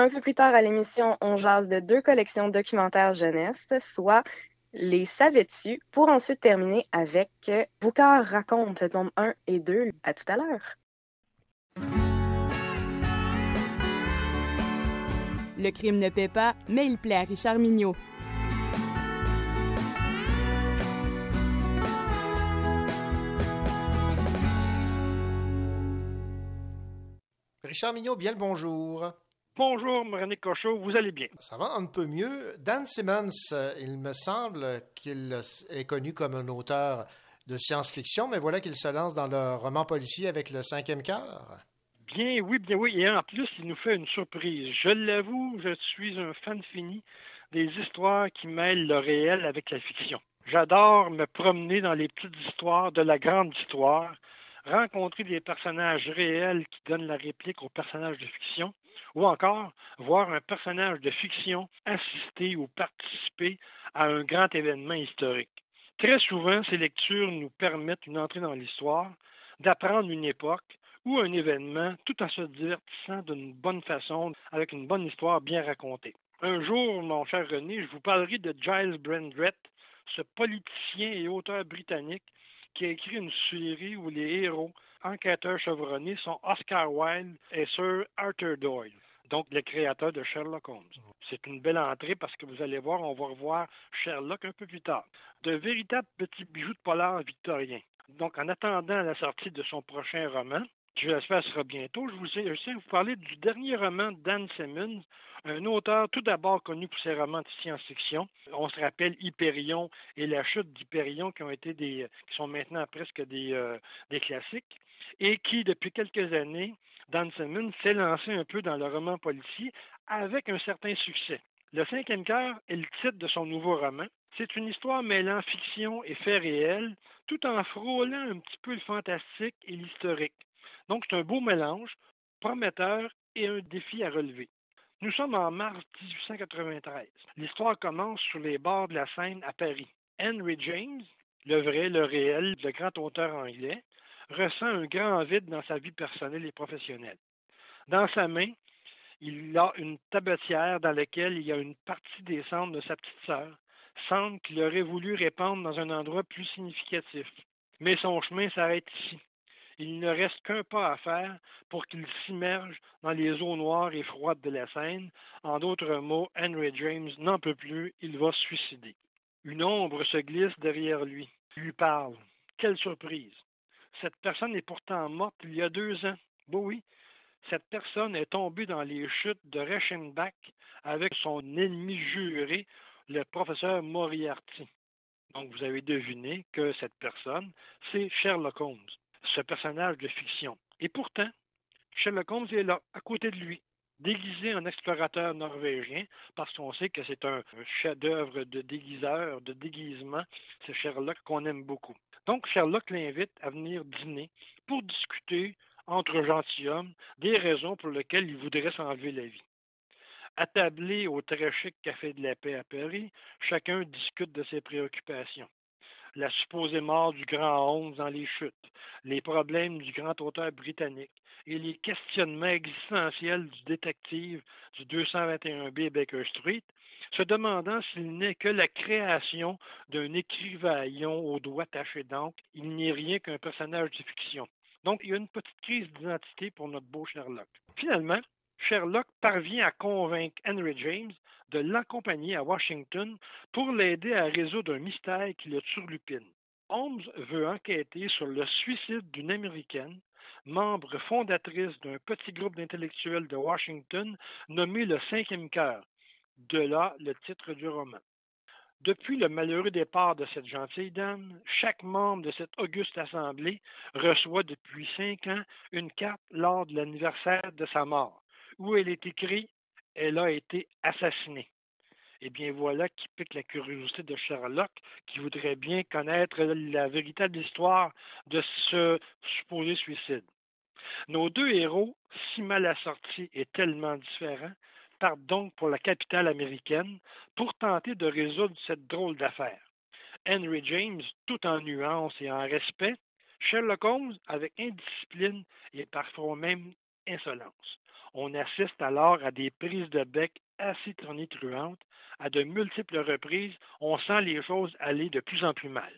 Un peu plus tard à l'émission, on jase de deux collections documentaires jeunesse, soit Les Savais-tu, pour ensuite terminer avec Boucard raconte, tome 1 et 2. À tout à l'heure. Le crime ne paie pas, mais il plaît à Richard Mignot. Richard Mignot, bien le bonjour. Bonjour, René Cochot, vous allez bien? Ça va un peu mieux. Dan Simmons, euh, il me semble qu'il est connu comme un auteur de science-fiction, mais voilà qu'il se lance dans le roman policier avec le cinquième cœur. Bien, oui, bien oui. Et en plus, il nous fait une surprise. Je l'avoue, je suis un fan fini des histoires qui mêlent le réel avec la fiction. J'adore me promener dans les petites histoires de la grande histoire rencontrer des personnages réels qui donnent la réplique aux personnages de fiction, ou encore voir un personnage de fiction assister ou participer à un grand événement historique. Très souvent, ces lectures nous permettent une entrée dans l'histoire, d'apprendre une époque ou un événement tout en se divertissant d'une bonne façon, avec une bonne histoire bien racontée. Un jour, mon cher René, je vous parlerai de Giles Brandrett, ce politicien et auteur britannique qui a écrit une série où les héros enquêteurs chevronnés sont Oscar Wilde et Sir Arthur Doyle, donc les créateurs de Sherlock Holmes. C'est une belle entrée parce que vous allez voir, on va revoir Sherlock un peu plus tard. De véritables petits bijoux de polar victorien. Donc, en attendant la sortie de son prochain roman, qui je l'espère sera bientôt, je vous je vous parler du dernier roman d'Anne Simmons, un auteur tout d'abord connu pour ses romans de science-fiction. On se rappelle Hyperion et la chute d'Hyperion qui ont été des, qui sont maintenant presque des, euh, des classiques et qui, depuis quelques années, Dan Simmons s'est lancé un peu dans le roman policier avec un certain succès. Le cinquième cœur est le titre de son nouveau roman. C'est une histoire mêlant fiction et faits réels, tout en frôlant un petit peu le fantastique et l'historique. Donc, c'est un beau mélange, prometteur et un défi à relever. Nous sommes en mars 1893. L'histoire commence sur les bords de la Seine à Paris. Henry James, le vrai, le réel, le grand auteur anglais, ressent un grand vide dans sa vie personnelle et professionnelle. Dans sa main, il a une tabatière dans laquelle il y a une partie des cendres de sa petite sœur, cendres qu'il aurait voulu répandre dans un endroit plus significatif. Mais son chemin s'arrête ici il ne reste qu'un pas à faire pour qu'il s'immerge dans les eaux noires et froides de la Seine. En d'autres mots, Henry James n'en peut plus, il va se suicider. Une ombre se glisse derrière lui, lui parle. Quelle surprise! Cette personne est pourtant morte il y a deux ans. Bon oui, cette personne est tombée dans les chutes de Reichenbach avec son ennemi juré, le professeur Moriarty. Donc vous avez deviné que cette personne, c'est Sherlock Holmes ce personnage de fiction. Et pourtant, Sherlock Holmes est là, à côté de lui, déguisé en explorateur norvégien, parce qu'on sait que c'est un chef-d'œuvre de déguiseur, de déguisement. C'est Sherlock qu'on aime beaucoup. Donc, Sherlock l'invite à venir dîner pour discuter entre gentilshommes des raisons pour lesquelles il voudrait s'enlever la vie. Attablé au très chic Café de la Paix à Paris, chacun discute de ses préoccupations la supposée mort du grand Holmes dans les chutes, les problèmes du grand auteur britannique et les questionnements existentiels du détective du 221B Baker Street, se demandant s'il n'est que la création d'un écrivaillon aux doigts tachés d'encre, il n'est rien qu'un personnage de fiction. Donc, il y a une petite crise d'identité pour notre beau Sherlock. Finalement, Sherlock parvient à convaincre Henry James de l'accompagner à Washington pour l'aider à résoudre un mystère qui le turlupine. Holmes veut enquêter sur le suicide d'une Américaine, membre fondatrice d'un petit groupe d'intellectuels de Washington nommé le Cinquième Cœur. De là le titre du roman. Depuis le malheureux départ de cette gentille dame, chaque membre de cette auguste assemblée reçoit depuis cinq ans une carte lors de l'anniversaire de sa mort, où elle est écrite elle a été assassinée. Eh bien, voilà qui pique la curiosité de Sherlock, qui voudrait bien connaître la véritable histoire de ce supposé suicide. Nos deux héros, si mal assortis et tellement différents, partent donc pour la capitale américaine pour tenter de résoudre cette drôle d'affaire. Henry James, tout en nuance et en respect, Sherlock Holmes avec indiscipline et parfois même insolence. On assiste alors à des prises de bec assez tonitruantes. À de multiples reprises, on sent les choses aller de plus en plus mal.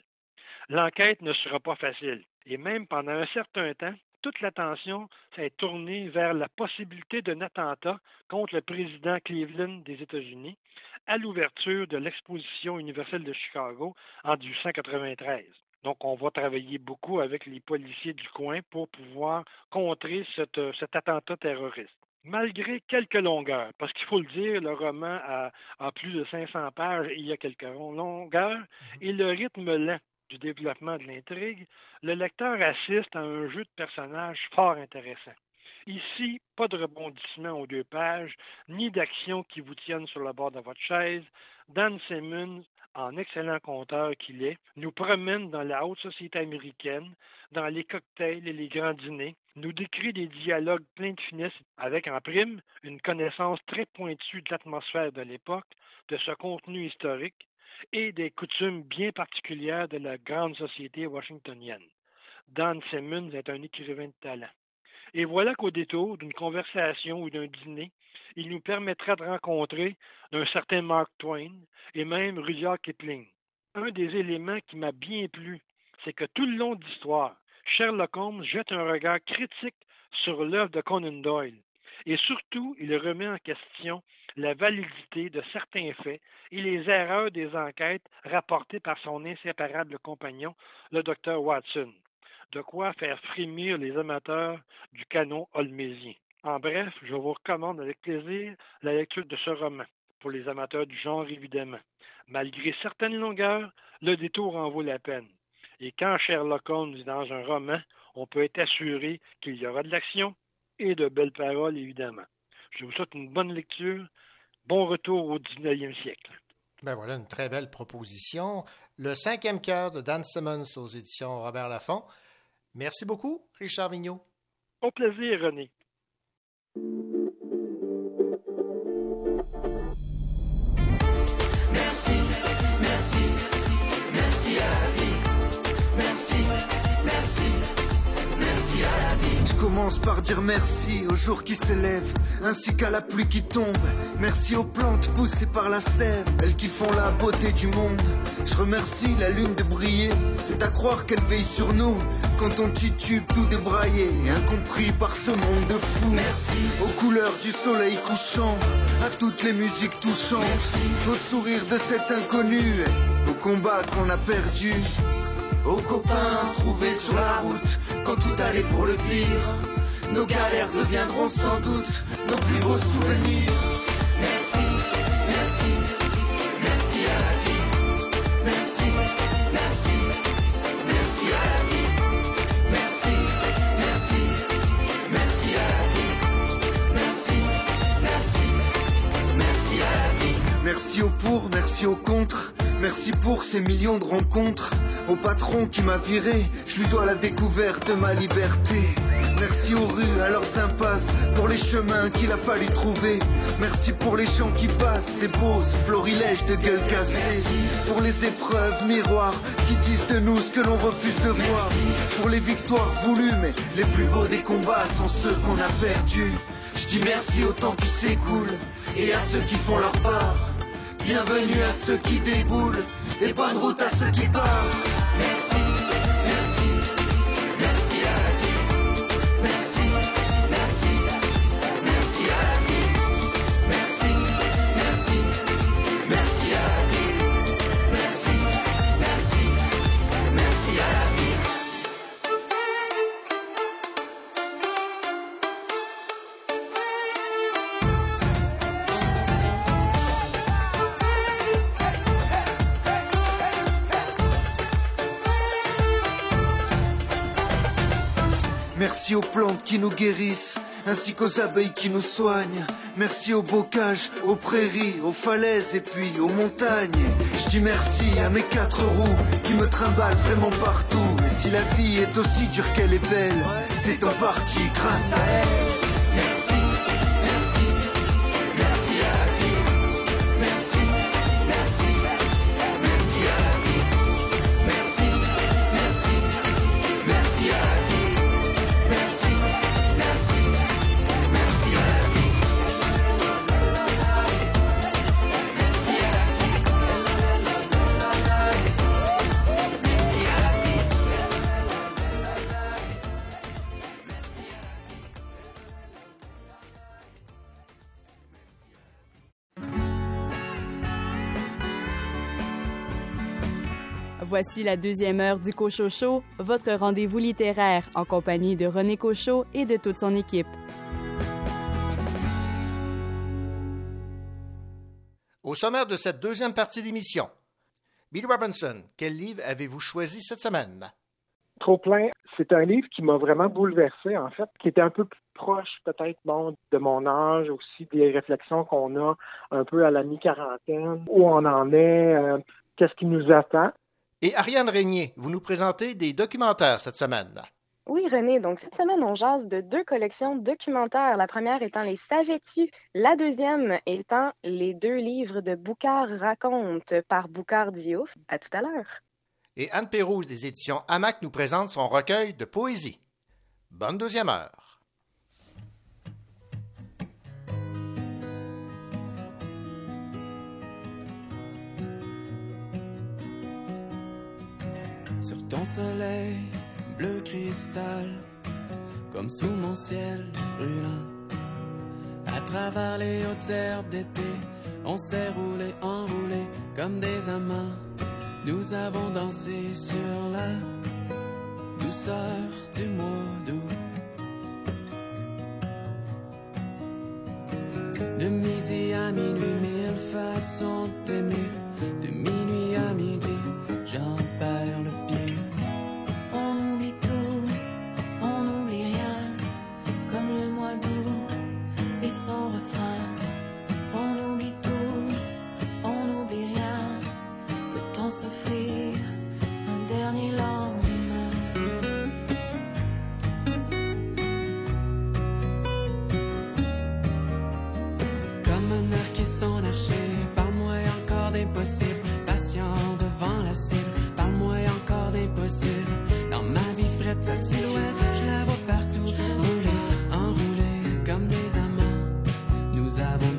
L'enquête ne sera pas facile. Et même pendant un certain temps, toute l'attention s'est tournée vers la possibilité d'un attentat contre le président Cleveland des États-Unis à l'ouverture de l'exposition universelle de Chicago en 1893. Donc, on va travailler beaucoup avec les policiers du coin pour pouvoir contrer cet attentat terroriste. Malgré quelques longueurs, parce qu'il faut le dire, le roman a, a, plus de 500 pages et il y a quelques longueurs, et le rythme lent du développement de l'intrigue, le lecteur assiste à un jeu de personnages fort intéressant. Ici, pas de rebondissement aux deux pages, ni d'action qui vous tiennent sur le bord de votre chaise. Dan Simmons, en excellent conteur qu'il est, nous promène dans la haute société américaine, dans les cocktails et les grands dîners, nous décrit des dialogues pleins de finesse avec en prime une connaissance très pointue de l'atmosphère de l'époque, de ce contenu historique et des coutumes bien particulières de la grande société washingtonienne. Dan Simmons est un écrivain de talent. Et voilà qu'au détour d'une conversation ou d'un dîner, il nous permettra de rencontrer un certain Mark Twain et même Rudyard Kipling. Un des éléments qui m'a bien plu, c'est que tout le long de l'histoire, Sherlock Holmes jette un regard critique sur l'œuvre de Conan Doyle. Et surtout, il remet en question la validité de certains faits et les erreurs des enquêtes rapportées par son inséparable compagnon, le docteur Watson de quoi faire frémir les amateurs du canon holmésien. En bref, je vous recommande avec plaisir la lecture de ce roman, pour les amateurs du genre évidemment. Malgré certaines longueurs, le détour en vaut la peine. Et quand Sherlock Holmes est dans un roman, on peut être assuré qu'il y aura de l'action et de belles paroles, évidemment. Je vous souhaite une bonne lecture. Bon retour au 19e siècle. Ben voilà, une très belle proposition. Le cinquième cœur de Dan Simmons aux éditions Robert Laffont. Merci beaucoup, Richard Mignot. Au plaisir, René. Commence par dire merci aux jours qui s'élèvent, ainsi qu'à la pluie qui tombe. Merci aux plantes poussées par la sève, elles qui font la beauté du monde. Je remercie la lune de briller, c'est à croire qu'elle veille sur nous quand on titube tout débraillé, incompris par ce monde de fous. Merci aux couleurs du soleil couchant, à toutes les musiques touchantes, Merci. au sourire de cet inconnu, au combat qu'on a perdu, aux copains trouvés sur la route quand tout allait pour le pire. Nos galères deviendront sans doute nos plus beaux souvenirs. Merci, merci, merci à la vie. Merci, merci, merci à la vie. Merci, merci, merci à la vie. Merci, merci, merci à vie. Merci au pour, merci au contre. Merci pour ces millions de rencontres. Au patron qui m'a viré, je lui dois la découverte de ma liberté. Merci aux rues, à leurs impasses, pour les chemins qu'il a fallu trouver. Merci pour les gens qui passent, ces beaux florilèges de gueules cassées. Pour les épreuves miroirs qui disent de nous ce que l'on refuse de voir. Pour les victoires voulues, mais les plus beaux des combats sont ceux qu'on a perdus. Je dis merci au temps qui s'écoule et à ceux qui font leur part. Bienvenue à ceux qui déboulent et bonne route à ceux qui partent. Merci, Aux plantes qui nous guérissent, ainsi qu'aux abeilles qui nous soignent. Merci aux bocages, aux prairies, aux falaises et puis aux montagnes. Je dis merci à mes quatre roues qui me trimballent vraiment partout. Et si la vie est aussi dure qu'elle est belle, c'est en partie grâce à elle. Voici la deuxième heure du Cochocho, votre rendez-vous littéraire en compagnie de René Cochot et de toute son équipe. Au sommaire de cette deuxième partie d'émission, Billy Robinson, quel livre avez-vous choisi cette semaine? Trop plein, c'est un livre qui m'a vraiment bouleversé, en fait, qui était un peu plus proche, peut-être, bon, de mon âge, aussi des réflexions qu'on a un peu à la mi-quarantaine, où on en est, euh, qu'est-ce qui nous attend. Et Ariane Régnier, vous nous présentez des documentaires cette semaine. Oui, René. Donc, cette semaine, on jase de deux collections documentaires. La première étant Les Savais-tu? La deuxième étant les deux livres de Boucard raconte par Boucard Diouf. À tout à l'heure. Et Anne Pérouse des éditions Hamac nous présente son recueil de poésie. Bonne deuxième heure. Ton soleil bleu cristal, comme sous mon ciel brûlant. À travers les hautes herbes d'été, on s'est roulé, enroulé comme des amants. Nous avons dansé sur la douceur du mois d'août. De midi à minuit, mille façons d'aimer. De minuit à midi, j'en perds le pied. Facile, ouais, je la vois partout. Rouler, enrouler comme des amants. Nous avons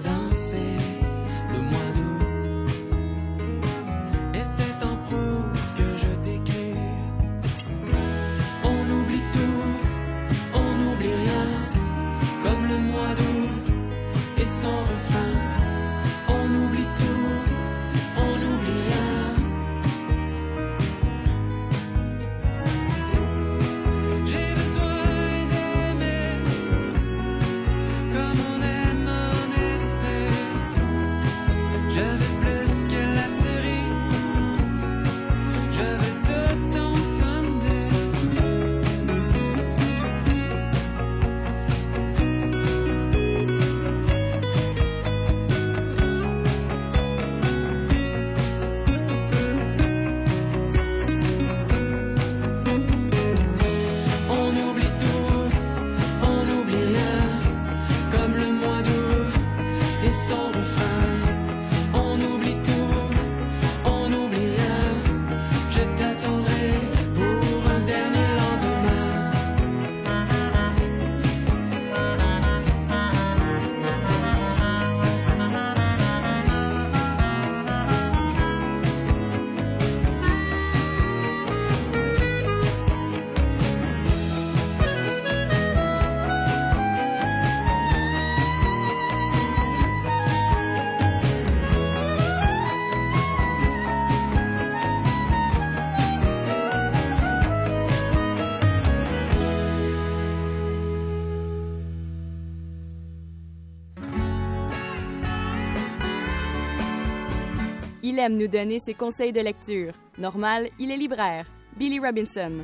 Il aime nous donner ses conseils de lecture. Normal, il est libraire. Billy Robinson.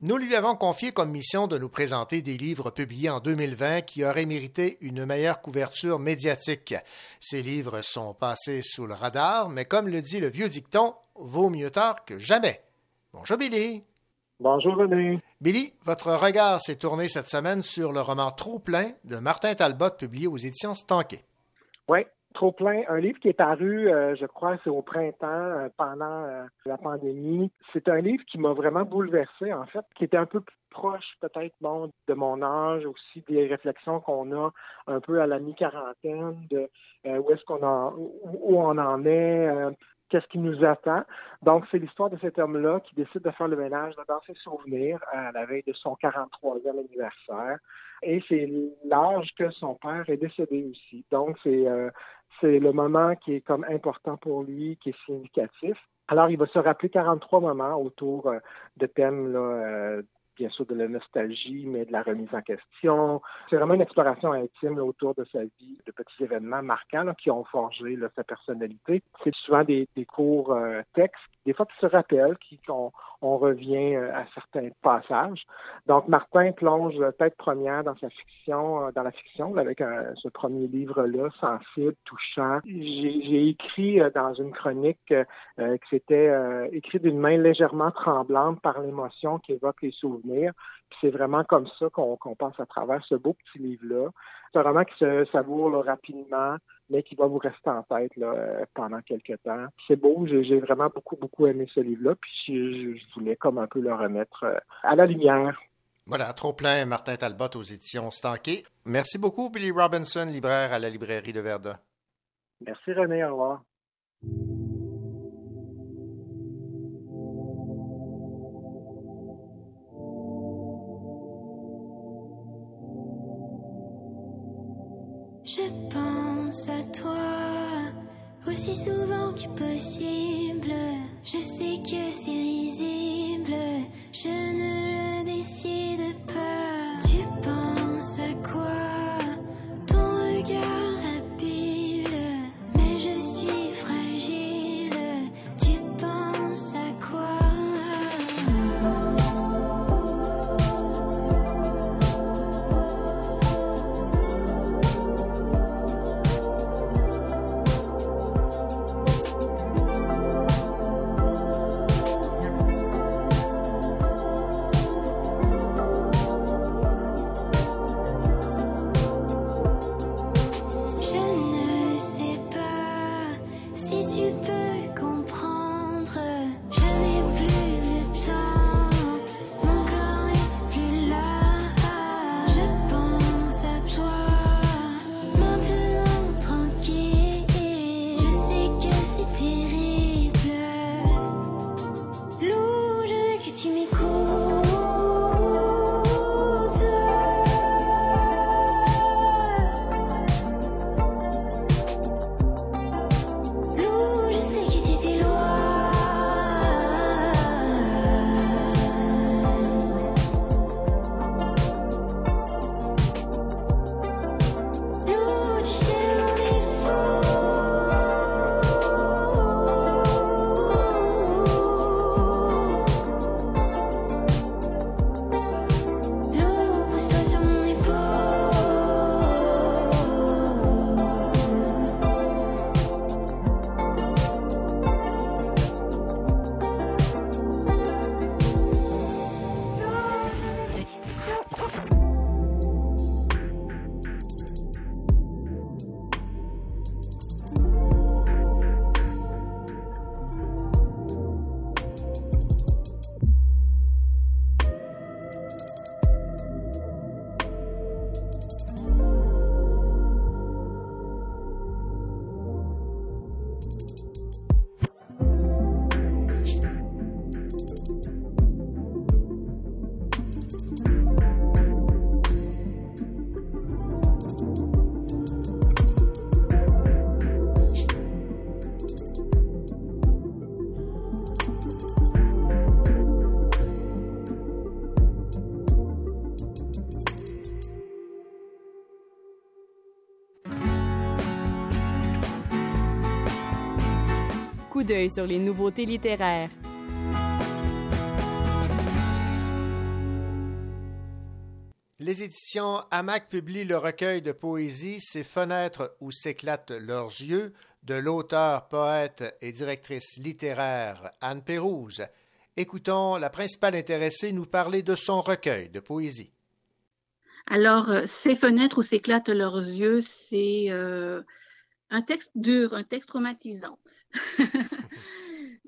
Nous lui avons confié comme mission de nous présenter des livres publiés en 2020 qui auraient mérité une meilleure couverture médiatique. Ces livres sont passés sous le radar, mais comme le dit le vieux dicton, vaut mieux tard que jamais. Bonjour Billy. Bonjour René. Billy, votre regard s'est tourné cette semaine sur le roman Trop plein de Martin Talbot publié aux éditions Stanquet. Oui, Trop plein, un livre qui est paru, euh, je crois, c'est au printemps euh, pendant euh, la pandémie. C'est un livre qui m'a vraiment bouleversé, en fait, qui était un peu plus proche, peut-être, bon, de mon âge, aussi des réflexions qu'on a un peu à la mi-quarantaine, de où est-ce qu'on en, où on en est, qu'est-ce qui nous attend. Donc, c'est l'histoire de cet homme-là qui décide de faire le ménage dans ses souvenirs à la veille de son 43e anniversaire. Et c'est l'âge que son père est décédé aussi. Donc, c'est euh, c'est le moment qui est comme important pour lui, qui est significatif. Alors, il va se rappeler 43 moments autour euh, de thèmes là, euh, bien sûr de la nostalgie, mais de la remise en question. C'est vraiment une exploration intime autour de sa vie, de petits événements marquants là, qui ont forgé là, sa personnalité. C'est souvent des, des courts euh, textes, des fois qui se rappellent, qui on, on revient euh, à certains passages. Donc Martin plonge euh, tête première dans sa fiction, euh, dans la fiction, avec un- ce premier livre-là, sensible, touchant. J'ai écrit euh, dans une chronique euh, euh, que c'était euh, écrit d'une main légèrement tremblante par l'émotion qui évoque les souvenirs. C'est vraiment comme ça qu'on passe à travers ce beau petit livre-là. C'est un roman qui se savoure là, rapidement, mais qui va vous rester en tête là, pendant quelques temps. C'est beau, j'ai vraiment beaucoup, beaucoup aimé ce livre-là, puis je, je voulais comme un peu le remettre euh, à la lumière. Voilà, trop plein, Martin Talbot aux éditions Stanquet. Merci beaucoup, Billy Robinson, libraire à la librairie de Verdun. Merci René, au revoir. Souvent que possible. Je sais que c'est risible, je Coup d'œil sur les nouveautés littéraires. Les éditions Hamac publient le recueil de poésie Ces fenêtres où s'éclatent leurs yeux de l'auteur, poète et directrice littéraire Anne Pérouse. Écoutons la principale intéressée nous parler de son recueil de poésie. Alors, euh, ces fenêtres où s'éclatent leurs yeux, c'est euh, un texte dur, un texte traumatisant. [laughs]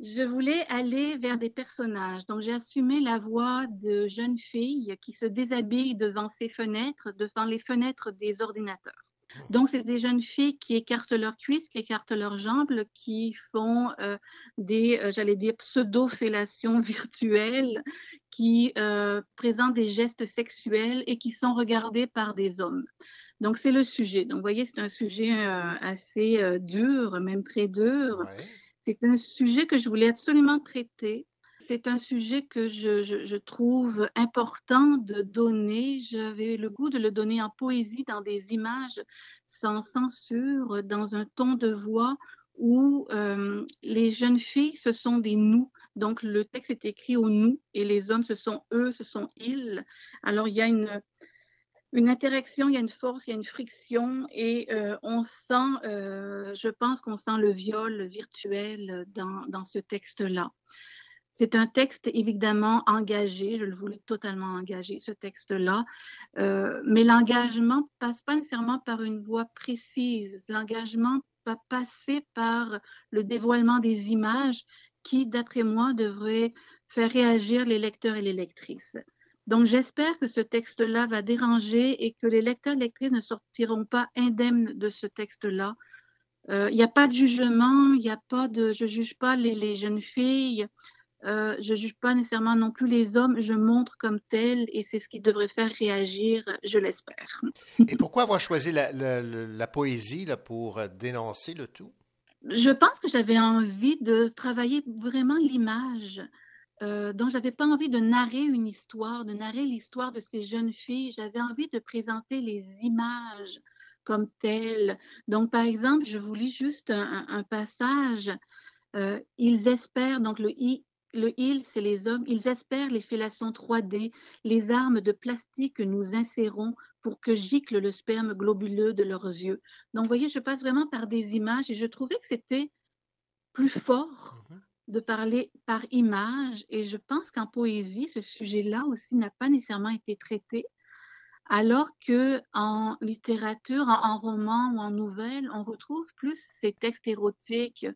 Je voulais aller vers des personnages, donc j'ai assumé la voix de jeunes filles qui se déshabillent devant ces fenêtres, devant les fenêtres des ordinateurs. Donc, c'est des jeunes filles qui écartent leurs cuisses, qui écartent leurs jambes, qui font euh, des, euh, j'allais dire, pseudo-fellations [laughs] virtuelles, qui euh, présentent des gestes sexuels et qui sont regardées par des hommes. Donc, c'est le sujet. Donc, vous voyez, c'est un sujet assez dur, même très dur. C'est un sujet que je voulais absolument traiter c'est un sujet que je, trouve important de donner. J'avais le goût de le donner en poésie, dans des images sans censure, dans un ton de voix où euh, les jeunes filles, ce sont des nous. Donc, le texte est écrit au nous et les hommes, ce sont eux, ce sont ils. Alors, il y a une, une interaction, il y a une force, il y a une friction et euh, on sent, euh, je pense qu'on sent le viol virtuel dans, dans ce texte-là. C'est un texte évidemment engagé, je le voulais totalement engagé, ce texte-là, euh, mais l'engagement passe pas nécessairement par une voie précise. L'engagement va passer par le dévoilement des images qui, d'après moi, devrait faire réagir les lecteurs et les lectrices. Donc, j'espère que ce texte-là va déranger et que les lecteurs et lectrices ne sortiront pas indemnes de ce texte-là. Euh, il n'y a pas de jugement, il n'y a pas de, je juge pas les, les jeunes filles, euh, je ne juge pas nécessairement non plus les hommes, je montre comme tel et c'est ce qui devrait faire réagir, je l'espère. et pourquoi avoir choisi la, poésie là, pour euh, dénoncer le tout? Je pense que j'avais envie de travailler vraiment l'image. Euh, donc, j'avais pas envie de narrer une histoire, de narrer l'histoire de ces jeunes filles. J'avais envie de présenter les images comme telles. Donc, par exemple, je vous lis juste un, passage. Euh, ils espèrent, donc le I le il, c'est les hommes. Ils espèrent les fellations 3D, les armes de plastique que nous insérons pour que gicle le sperme globuleux de leurs yeux. Donc, vous voyez, je passe vraiment par des images et je trouvais que c'était plus fort mhm. De parler par image. Et je pense qu'en poésie, ce sujet-là aussi n'a pas nécessairement été traité. Alors que en littérature, en, roman ou en nouvelle, on retrouve plus ces textes érotiques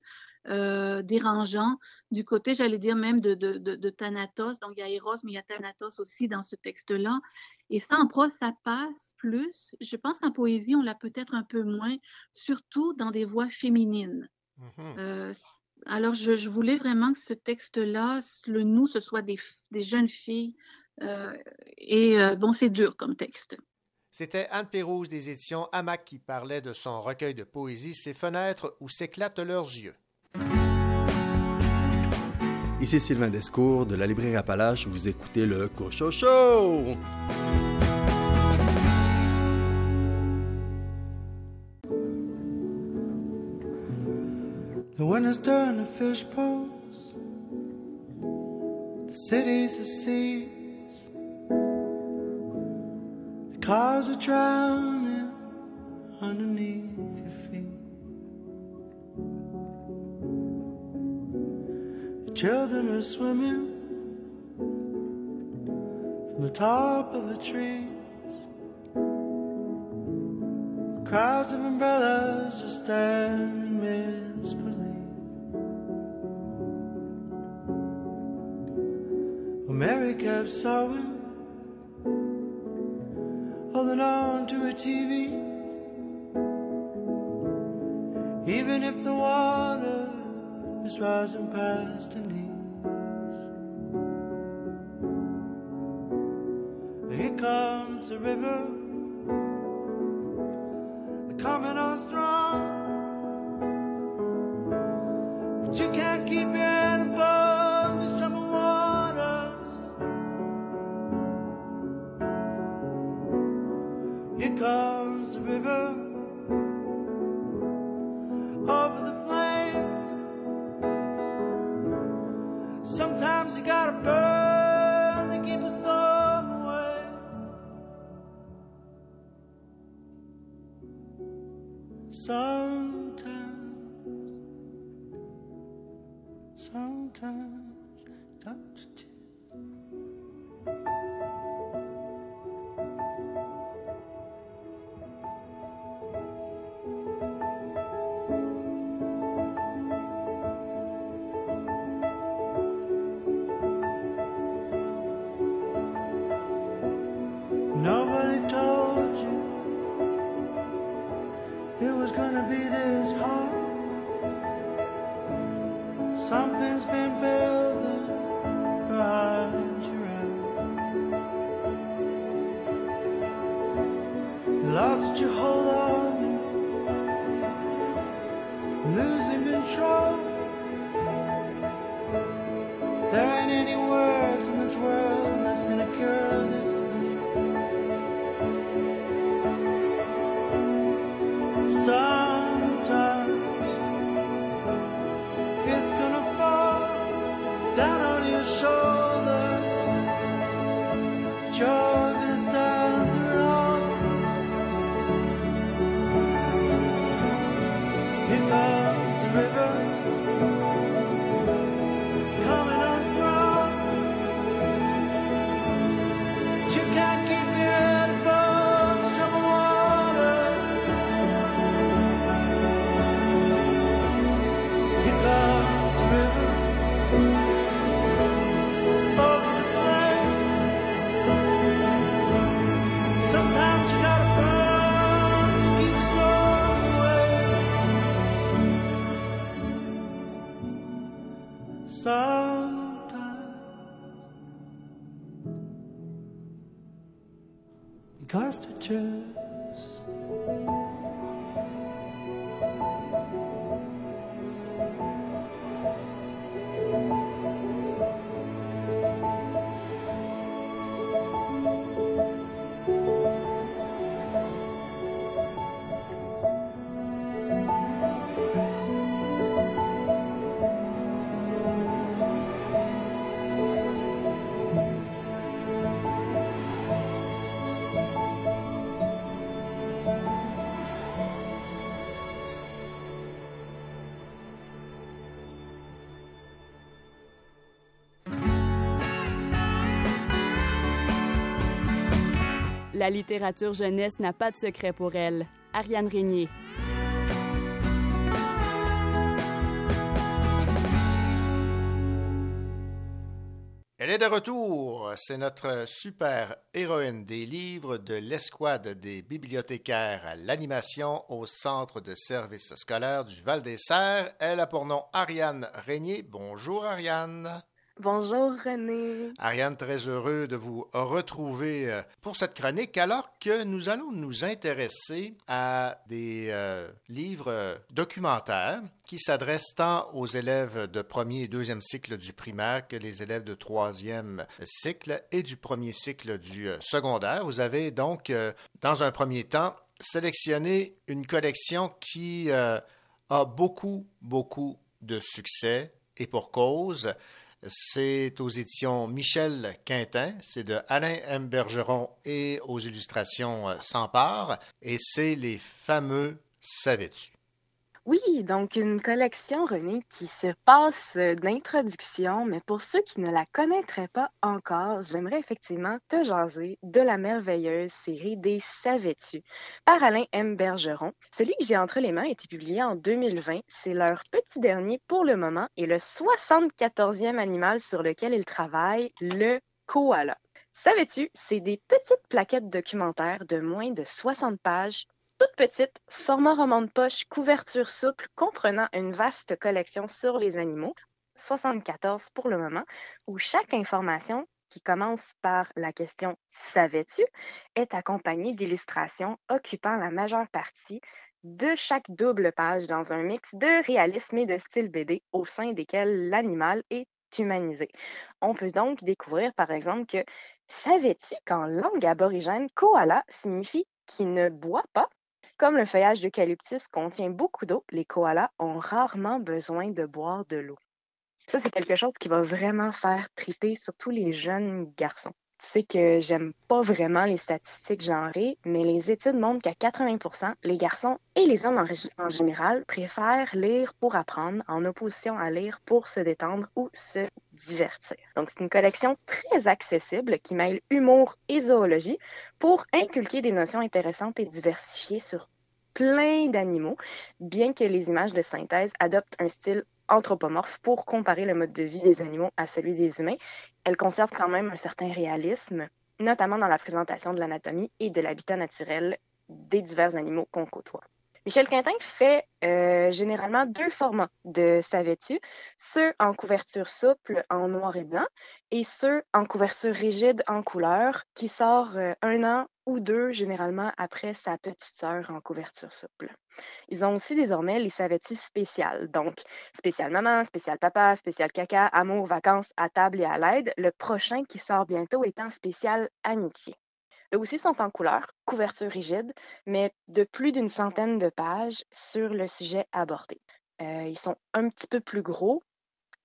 euh, dérangeants du côté, j'allais dire même de, de, de, Thanatos. Donc il y a Eros, mais il y a Thanatos aussi dans ce texte-là. Et ça, en prose, ça passe plus. Je pense qu'en poésie, on l'a peut-être un peu moins, surtout dans des voix féminines. Mm-hmm. Euh, alors, je, voulais vraiment que ce texte-là, le nous, ce soit des, des jeunes filles euh, et euh, bon, c'est dur comme texte. C'était Anne Pérouse des éditions Hamac qui parlait de son recueil de poésie Ces fenêtres où s'éclatent leurs yeux. Ici Sylvain Descours de la librairie Appalache. Vous écoutez le Cocho The wind has turned fish pose. The city's a sea. The cars are drowning underneath your feet. The children are swimming from the top of the trees. Crowds of umbrellas are standing misbelief. Mary kept sewing holding on to a TV. Even if the water is rising past her knees. Here comes the river, the coming on strong. Sometimes you gotta burn La littérature jeunesse n'a pas de secret pour elle. Ariane Régnier. Elle est de retour. C'est notre super héroïne des livres de l'escouade des bibliothécaires à l'animation au Centre de services scolaires du Val-des-Serres. Elle a pour nom Ariane Régnier. Bonjour Ariane. Bonjour René. Ariane, très heureux de vous retrouver euh, pour cette chronique alors que nous allons nous intéresser à des euh, livres euh, documentaires qui s'adressent tant aux élèves de premier et deuxième cycle du primaire que les élèves de troisième cycle et du premier cycle du secondaire. Vous avez donc, dans un premier temps, sélectionné une collection qui a beaucoup, beaucoup de succès et pour cause. C'est aux éditions Michel Quintin, c'est de Alain M. Bergeron et aux illustrations euh, Sans part, et c'est les fameux Savais-tu? Oui, donc une collection, René, qui se passe euh, d'introduction, mais pour ceux qui ne la connaîtraient pas encore, j'aimerais effectivement te jaser de la merveilleuse série des Savais-tu? Par Alain M. Bergeron. Celui que j'ai entre les mains a été publié en 2020. C'est leur petit dernier pour le moment et le 74e animal sur lequel ils travaillent, le koala. Savais-tu, c'est des petites plaquettes documentaires de moins de 60 pages toute petite, format roman de poche, couverture souple, comprenant une vaste collection sur les animaux, 74 pour le moment, où chaque information qui commence par la question Savais-tu est accompagnée d'illustrations occupant la majeure partie de chaque double page dans un mix de réalisme et de style BD au sein desquels l'animal est humanisé. On peut donc découvrir par exemple que Savais-tu qu'en langue aborigène, koala signifie qui ne boit pas comme le feuillage d'eucalyptus contient beaucoup d'eau, les koalas ont rarement besoin de boire de l'eau. Ça, c'est quelque chose qui va vraiment faire triper surtout les jeunes garçons. Sais que j'aime pas vraiment les statistiques genrées, mais les études montrent qu'à 80% les garçons et les hommes en général préfèrent lire pour apprendre en opposition à lire pour se détendre ou se divertir. Donc, c'est une collection très accessible qui mêle humour et zoologie pour inculquer des notions intéressantes et diversifiées sur plein d'animaux, bien que les images de synthèse adoptent un style anthropomorphe pour comparer le mode de vie des animaux à celui des humains. Elles conservent quand même un certain réalisme, notamment dans la présentation de l'anatomie et de l'habitat naturel des divers animaux qu'on côtoie. Michel Quintin fait euh, généralement deux formats de Savais-tu, ceux en couverture souple en noir et blanc et ceux en couverture rigide en couleur qui sort euh, un an ou deux généralement après sa petite sœur en couverture souple. Ils ont aussi désormais les Savais-tu spéciales, donc spécial maman, spécial papa, spécial caca, amour, vacances, à table et à l'aide, le prochain qui sort bientôt étant spécial amitié. Eux aussi sont en couleur, couverture rigide, mais de plus d'une centaine de pages sur le sujet abordé. Euh, ils sont un petit peu plus gros.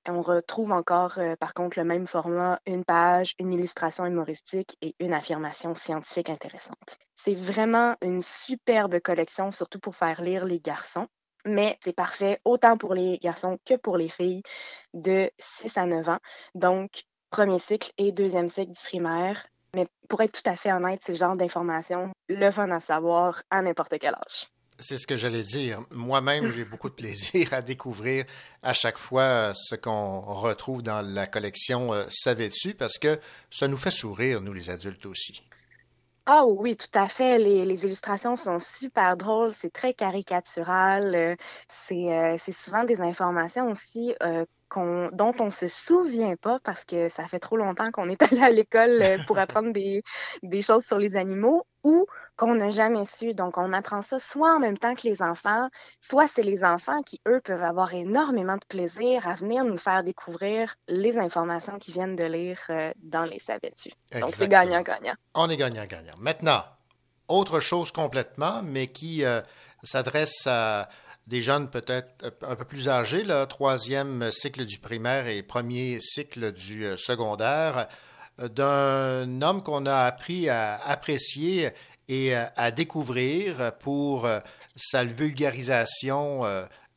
On retrouve encore, euh, par contre, le même format, une page, une illustration humoristique et une affirmation scientifique intéressante. C'est vraiment une superbe collection, surtout pour faire lire les garçons. Mais c'est parfait autant pour les garçons que pour les filles de 6 à 9 ans. Donc, premier cycle et deuxième cycle du primaire, mais pour être tout à fait honnête, c'est le genre d'information le fun à savoir à n'importe quel âge. C'est ce que j'allais dire. Moi-même, j'ai beaucoup de plaisir à découvrir à chaque fois euh, ce qu'on retrouve dans la collection euh, Savais-tu? Parce que ça nous fait sourire, nous les adultes aussi. Ah oui, tout à fait. Les, illustrations sont super drôles, c'est très caricatural. euh, C'est souvent des informations aussi dont on se souvient pas parce que ça fait trop longtemps qu'on est [laughs] allé à l'école euh, pour [laughs] apprendre des, des choses sur les animaux ou qu'on n'a jamais su. Donc, on apprend ça soit en même temps que les enfants, soit c'est les enfants qui, eux, peuvent avoir énormément de plaisir à venir nous faire découvrir les informations qu'ils viennent de lire euh, dans les savais-tu. Donc, c'est gagnant-gagnant. On est gagnant-gagnant. Maintenant, autre chose complètement, mais qui euh, s'adresse à des jeunes peut-être un peu plus âgés, le troisième cycle du primaire et premier cycle du euh, secondaire, euh, d'un homme qu'on a appris à apprécier et euh, à découvrir pour sa vulgarisation,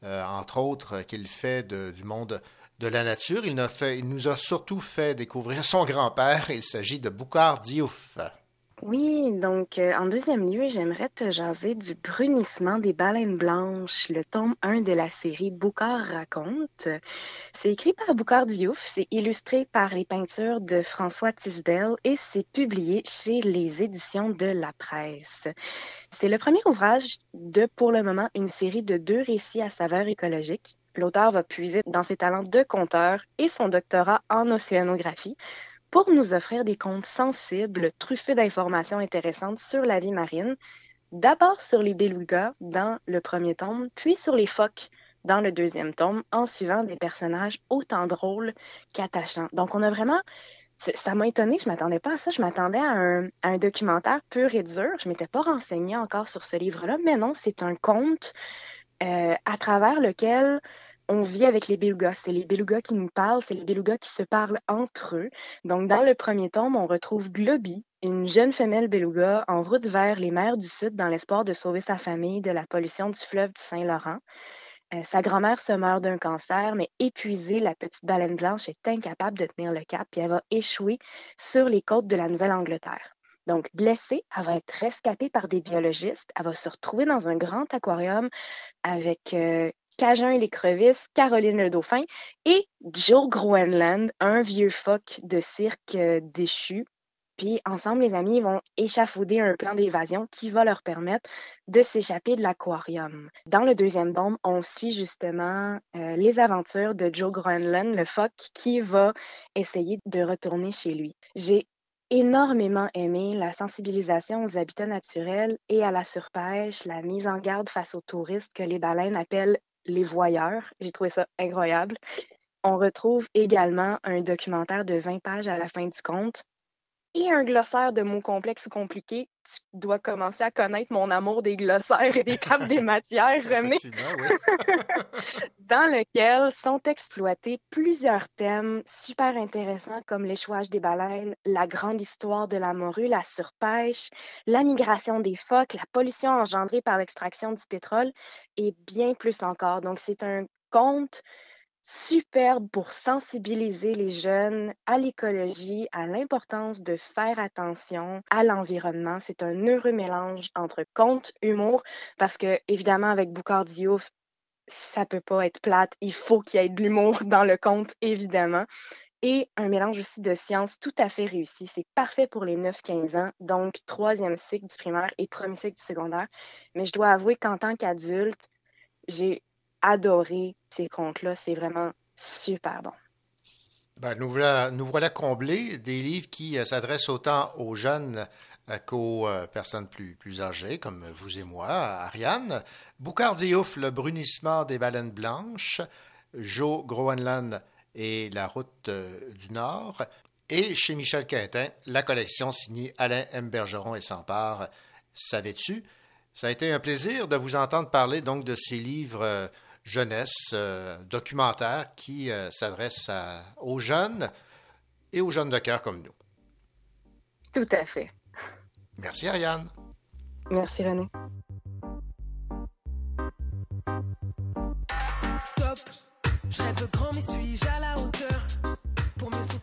entre autres, qu'il fait du monde de la nature. Il nous a surtout fait découvrir son grand-père. Il s'agit de Boucard Diouf. Oui, donc euh, en deuxième lieu, j'aimerais te jaser du brunissement des baleines blanches, le tome 1 de la série Boucard raconte. C'est écrit par Boucard Diouf, c'est illustré par les peintures de François Tisdale et c'est publié chez les éditions de la presse. C'est le premier ouvrage de, pour le moment, une série de deux récits à saveur écologique. L'auteur va puiser dans ses talents de conteur et son doctorat en océanographie pour nous offrir des contes sensibles, truffés d'informations intéressantes sur la vie marine, d'abord sur les belugas dans le premier tome, puis sur les phoques dans le deuxième tome, en suivant des personnages autant drôles qu'attachants. Donc on a vraiment... Ça m'a étonné, je m'attendais pas à ça. Je m'attendais à un, documentaire pur et dur. Je m'étais pas renseignée encore sur ce livre-là, mais non, c'est un conte euh, à travers lequel on vit avec les belugas. C'est les belugas qui nous parlent, c'est les belugas qui se parlent entre eux. Donc, dans le premier tome, on retrouve Globy, une jeune femelle beluga en route vers les mers du Sud dans l'espoir de sauver sa famille de la pollution du fleuve du Saint-Laurent. Euh, sa grand-mère se meurt d'un cancer, mais épuisée, la petite baleine blanche est incapable de tenir le cap et elle va échouer sur les côtes de la Nouvelle-Angleterre. Donc, blessée, elle va être rescapée par des biologistes. Elle va se retrouver dans un grand aquarium avec euh, Cajun et l'écrevisse, Caroline le dauphin et Joe Groenland, un vieux phoque de cirque euh, déchu. Puis ensemble, les amis vont échafauder un plan d'évasion qui va leur permettre de s'échapper de l'aquarium. Dans le deuxième tome, on suit justement euh, les aventures de Joe Groenland, le phoque, qui va essayer de retourner chez lui. J'ai énormément aimé la sensibilisation aux habitats naturels et à la surpêche, la mise en garde face aux touristes que les baleines appellent les voyeurs. J'ai trouvé ça incroyable. On retrouve également un documentaire de 20 pages à la fin du conte et un glossaire de mots complexes ou compliqués. Tu dois commencer à connaître mon amour des glossaires et des [laughs] tables des matières, René [laughs] dans lequel sont exploités plusieurs thèmes super intéressants comme l'échouage des baleines, la grande histoire de la morue, la surpêche, la migration des phoques, la pollution engendrée par l'extraction du pétrole et bien plus encore. Donc c'est un conte superbe pour sensibiliser les jeunes à l'écologie, à l'importance de faire attention à l'environnement. C'est un heureux mélange entre conte, humour, parce que évidemment avec Boucard Diouf, ça peut pas être plate. Il faut qu'il y ait de l'humour [laughs] dans le conte, évidemment. et un mélange aussi de sciences tout à fait réussi. C'est parfait pour les 9-15 ans, donc troisième cycle du primaire et premier cycle du secondaire. Mais je dois avouer qu'en tant qu'adulte, j'ai adoré ces contes-là. C'est vraiment super bon. Ben, nous, voilà, nous voilà comblés des livres qui euh, s'adressent autant aux jeunes euh, qu'aux euh, personnes plus, plus âgées, comme vous et moi, Ariane. Boucard Diouf, Le brunissement des baleines blanches. Joe Groenland et La route du Nord. Et chez Michel Quintin, la collection signée Alain M. Bergeron et Sampard. Savais-tu? Ça a été un plaisir de vous entendre parler donc de ces livres jeunesse euh, documentaire qui euh, s'adresse aux jeunes et aux jeunes de cœur comme nous. Tout à fait. Merci Ariane. Merci René. Stop, je rêve grand mais suis-je à la hauteur Pour me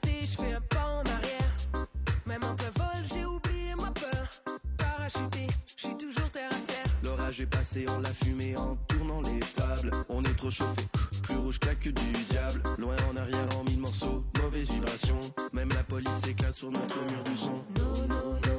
Passé, on l'a fumé en tournant les tables. On est trop chauffé, plus rouge que du diable. Loin en arrière en mille morceaux, mauvaise vibration. Même la police éclate sur notre mur du son.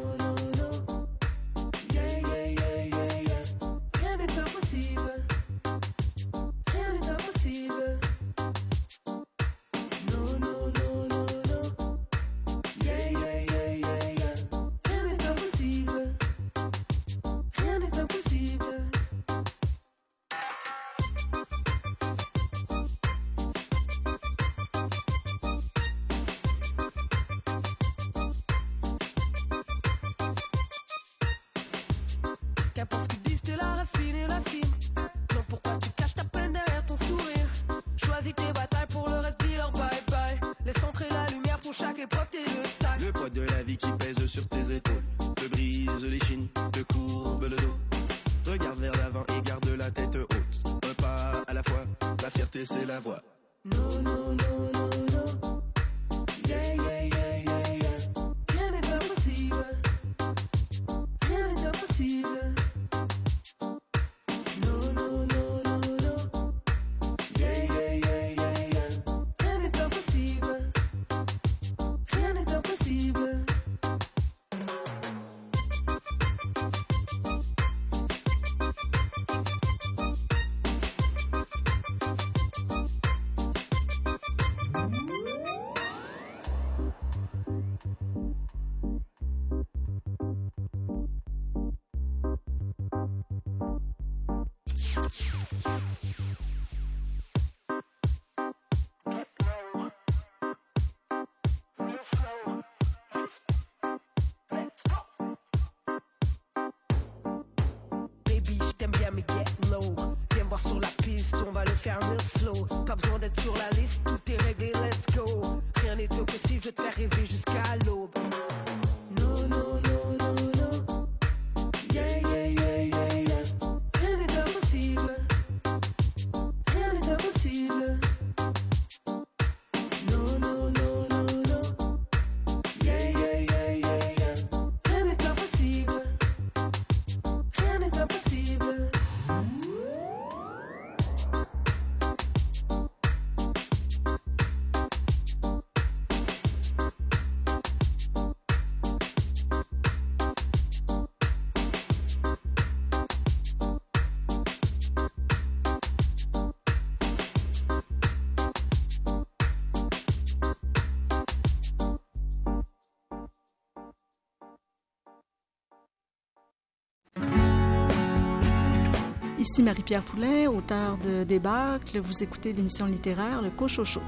Va le faire real slow. Pas besoin d'être sur la liste, tout est réglé, let's go. Rien n'est impossible, je vais te faire rêver jusqu'à l'aube. Ici Marie-Pierre Poulain, auteure de Débâcle. Vous écoutez l'émission littéraire Le Cochocho.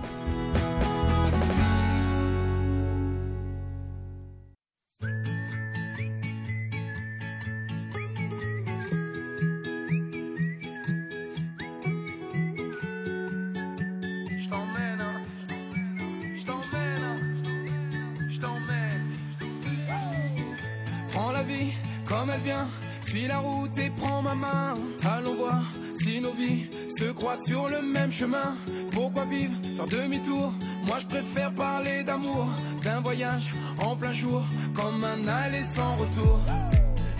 Sur le même chemin. Pourquoi vivre, faire demi-tour? Moi je préfère parler d'amour, d'un voyage en plein jour, comme un aller sans retour.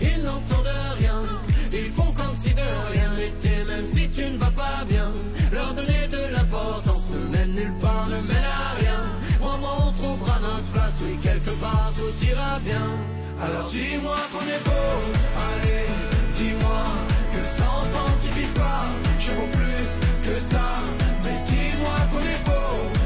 Ils n'entendent rien, ils font comme si de rien n'était, même si tu ne vas pas bien. Leur donner de l'importance ne mène nulle part, ne mène à rien. Crois-moi, bien. Alors dis-moi qu'on est beau, allez, dis-moi que cent ans suffisent pas. Je vaux que ça, mais dis-moi qu'on est beau,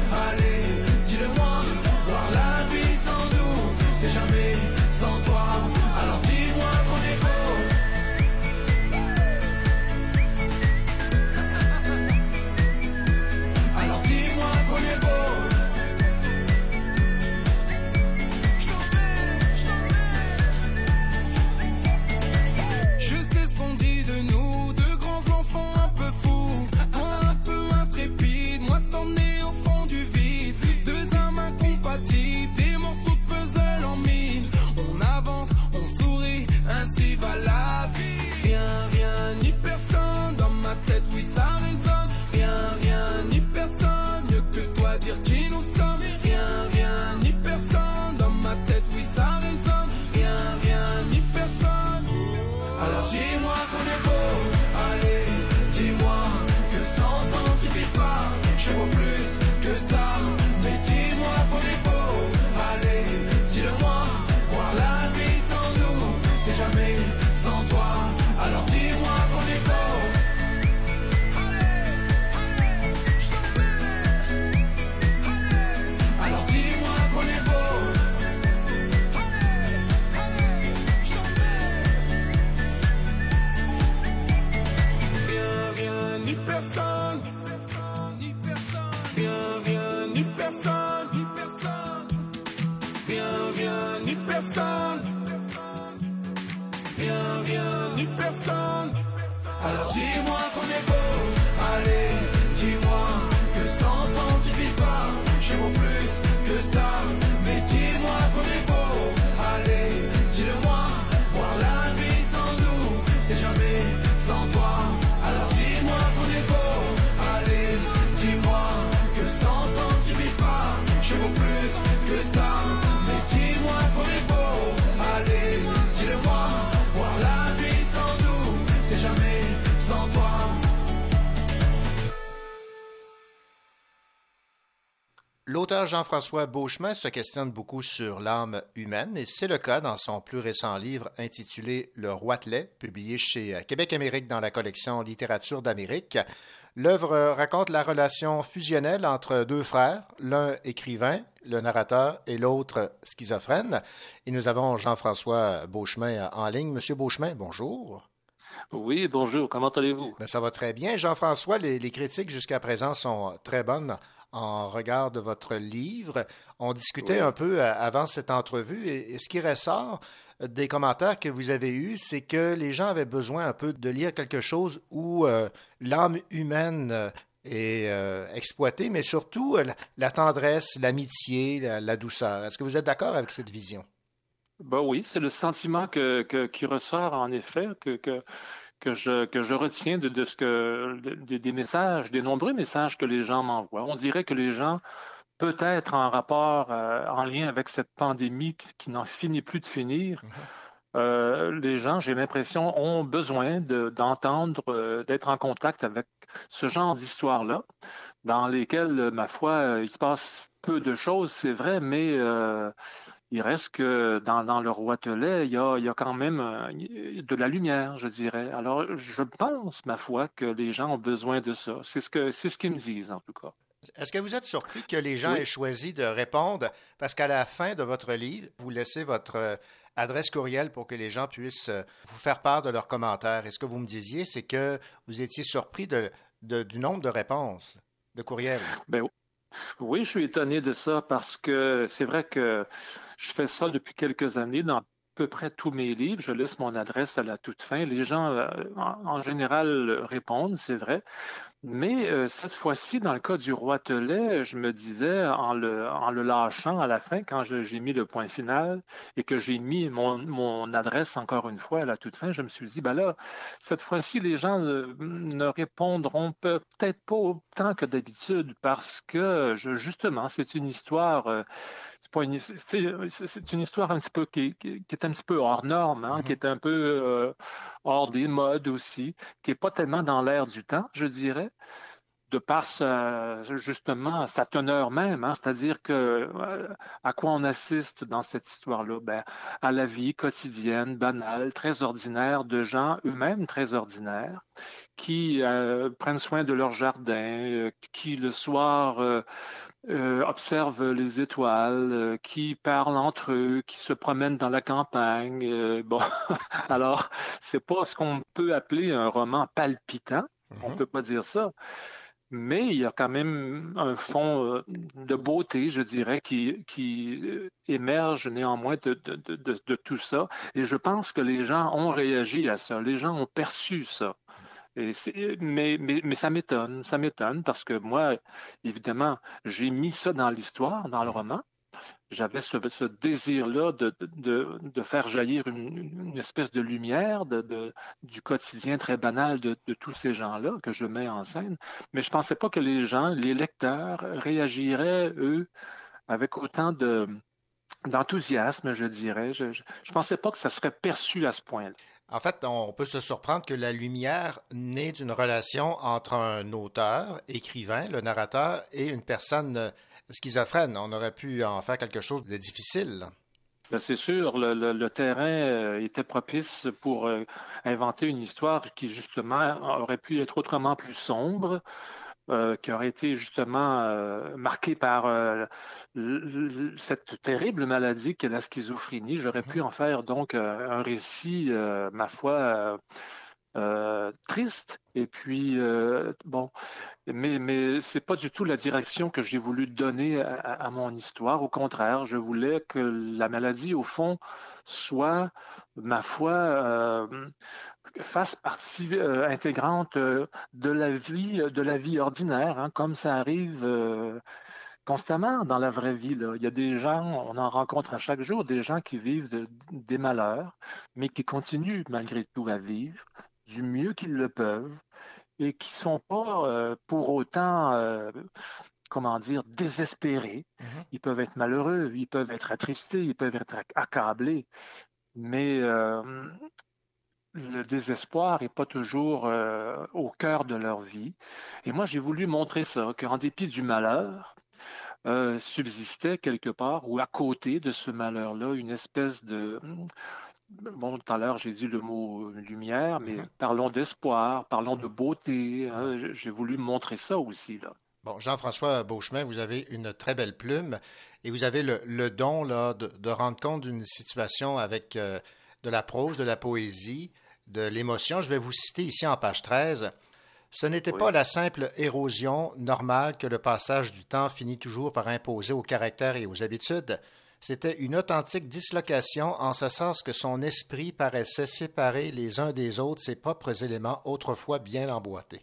personne. Rien, rien, ni personne. Alors dis-moi qu'on est beau. Allez, dis-moi que cent ans suffisent pas. Je vaux plus que ça. Mais dis-moi qu'on est beau. L'auteur Jean-François Beauchemin se questionne beaucoup sur l'âme humaine et c'est le cas dans son plus récent livre intitulé Le Roitelet, publié chez Québec Amérique dans la collection Littérature d'Amérique. L'œuvre raconte la relation fusionnelle entre deux frères, l'un écrivain, le narrateur, et l'autre schizophrène. Et nous avons Jean-François Beauchemin en ligne. Monsieur Beauchemin, bonjour. Oui, bonjour, comment allez-vous? Ben, ça va très bien. Jean-François, les, les critiques jusqu'à présent sont très bonnes en regard de votre livre. On discutait Oui. un peu euh, avant cette entrevue et, ce qui ressort des commentaires que vous avez eus, c'est que les gens avaient besoin un peu de lire quelque chose où euh, l'âme humaine euh, est euh, exploitée, mais surtout euh, la, la tendresse, l'amitié, la, la douceur. Est-ce que vous êtes d'accord avec cette vision? Ben oui, c'est le sentiment que, que- qui ressort en effet, que, que, que, je, que je retiens de, de ce que, de- des messages, des nombreux messages que les gens m'envoient. On dirait que les gens, peut-être en rapport, euh, en lien avec cette pandémie qui, qui n'en finit plus de finir, euh, les gens, j'ai l'impression, ont besoin de- d'entendre, euh, d'être en contact avec ce genre d'histoires-là, dans lesquelles, ma foi, il se passe peu de choses, c'est vrai, mais euh, il reste que dans, dans le roitelet, il y a, il y a quand même euh, de la lumière, je dirais. Alors, je pense, ma foi, que les gens ont besoin de ça. C'est ce que, c'est ce qu'ils me disent, en tout cas. Est-ce que vous êtes surpris que les gens Oui. aient choisi de répondre? Parce qu'à la fin de votre livre, vous laissez votre euh, adresse courriel pour que les gens puissent euh, vous faire part de leurs commentaires. Et ce que vous me disiez, c'est que vous étiez surpris de, de- du nombre de réponses de courriels. Ben, oui, je suis étonné de ça parce que c'est vrai que je fais ça depuis quelques années dans peu près tous mes livres. Je laisse mon adresse à la toute fin. Les gens, euh, en, général, répondent, c'est vrai. Mais euh, cette fois-ci, dans le cas du roitelet, je me disais, en le, lâchant à la fin, quand j'ai mis le point final et que j'ai mis mon, adresse encore une fois à la toute fin, je me suis dit, ben là, cette fois-ci, les gens ne, ne répondront peut- peut-être pas autant que d'habitude parce que, justement, c'est une histoire. euh, c'est une, histoire un petit peu qui, qui- qui est un petit peu hors norme, hein, qui est un peu euh, hors des modes aussi, qui est pas tellement dans l'air du temps, je dirais. de par sa, justement sa teneur même, hein, c'est-à-dire que à quoi on assiste dans cette histoire-là? Ben, À la vie quotidienne, banale, très ordinaire de gens eux-mêmes très ordinaires qui euh, prennent soin de leur jardin, euh, qui le soir euh, observent les étoiles, qui parlent entre eux, qui se promènent dans la campagne. bon, [laughs] alors c'est pas ce qu'on peut appeler un roman palpitant. On ne peut pas dire ça mais il y a quand même un fond de beauté, je dirais, qui, qui émerge néanmoins de, de, de, de, tout ça. Et je pense que les gens ont réagi à ça, les gens ont perçu ça. Et mais, mais, mais, ça m'étonne, ça m'étonne parce que moi, évidemment, j'ai mis ça dans l'histoire, dans le roman. J'avais ce, ce désir-là de, de, de, faire jaillir une, une, espèce de lumière de, du quotidien très banal de, tous ces gens-là que je mets en scène. Mais je ne pensais pas que les gens, les lecteurs, réagiraient, eux, avec autant de, d'enthousiasme, je dirais. Je ne pensais pas que ça serait perçu à ce point-là. En fait, on peut se surprendre que la lumière naît d'une relation entre un auteur, écrivain, le narrateur, et une personne euh, schizophrène. On aurait pu en faire quelque chose de difficile. Ben, c'est sûr, le, terrain euh, était propice pour euh, inventer une histoire qui, justement, aurait pu être autrement plus sombre, euh, qui aurait été justement euh, marqué par euh, cette terrible maladie qu'est la schizophrénie. J'aurais pu en faire donc un récit, ma foi, triste. Et puis, bon, mais, mais c'est pas du tout la direction que j'ai voulu donner à, mon histoire. Au contraire, je voulais que la maladie, au fond, soit, ma foi, fasse partie euh, intégrante euh, de la vie, de la vie ordinaire, hein, comme ça arrive euh, constamment dans la vraie vie. Il y a des gens, on en rencontre à chaque jour, des gens qui vivent de, des malheurs, mais qui continuent malgré tout à vivre du mieux qu'ils le peuvent et qui sont pas pour autant comment dire, désespérés. Mm-hmm. Ils peuvent être malheureux, ils peuvent être attristés, ils peuvent être accablés, mais le désespoir n'est pas toujours euh, au cœur de leur vie. Et moi, j'ai voulu montrer ça, qu'en dépit du malheur, euh, subsistait quelque part, ou à côté de ce malheur-là, une espèce de... Bon, tout à l'heure, j'ai dit le mot lumière, mais mm-hmm. parlons d'espoir, parlons de beauté. Hein, j'ai voulu montrer ça aussi, là. Bon, Jean-François Beauchemin, vous avez une très belle plume et vous avez le, don là, de, rendre compte d'une situation avec euh, de la prose, de la poésie, de l'émotion. Je vais vous citer ici en page 13. Ce n'était pas la simple érosion normale que le passage du temps finit toujours par imposer au caractère et aux habitudes. C'était une authentique dislocation en ce sens que son esprit paraissait séparer les uns des autres ses propres éléments autrefois bien emboîtés.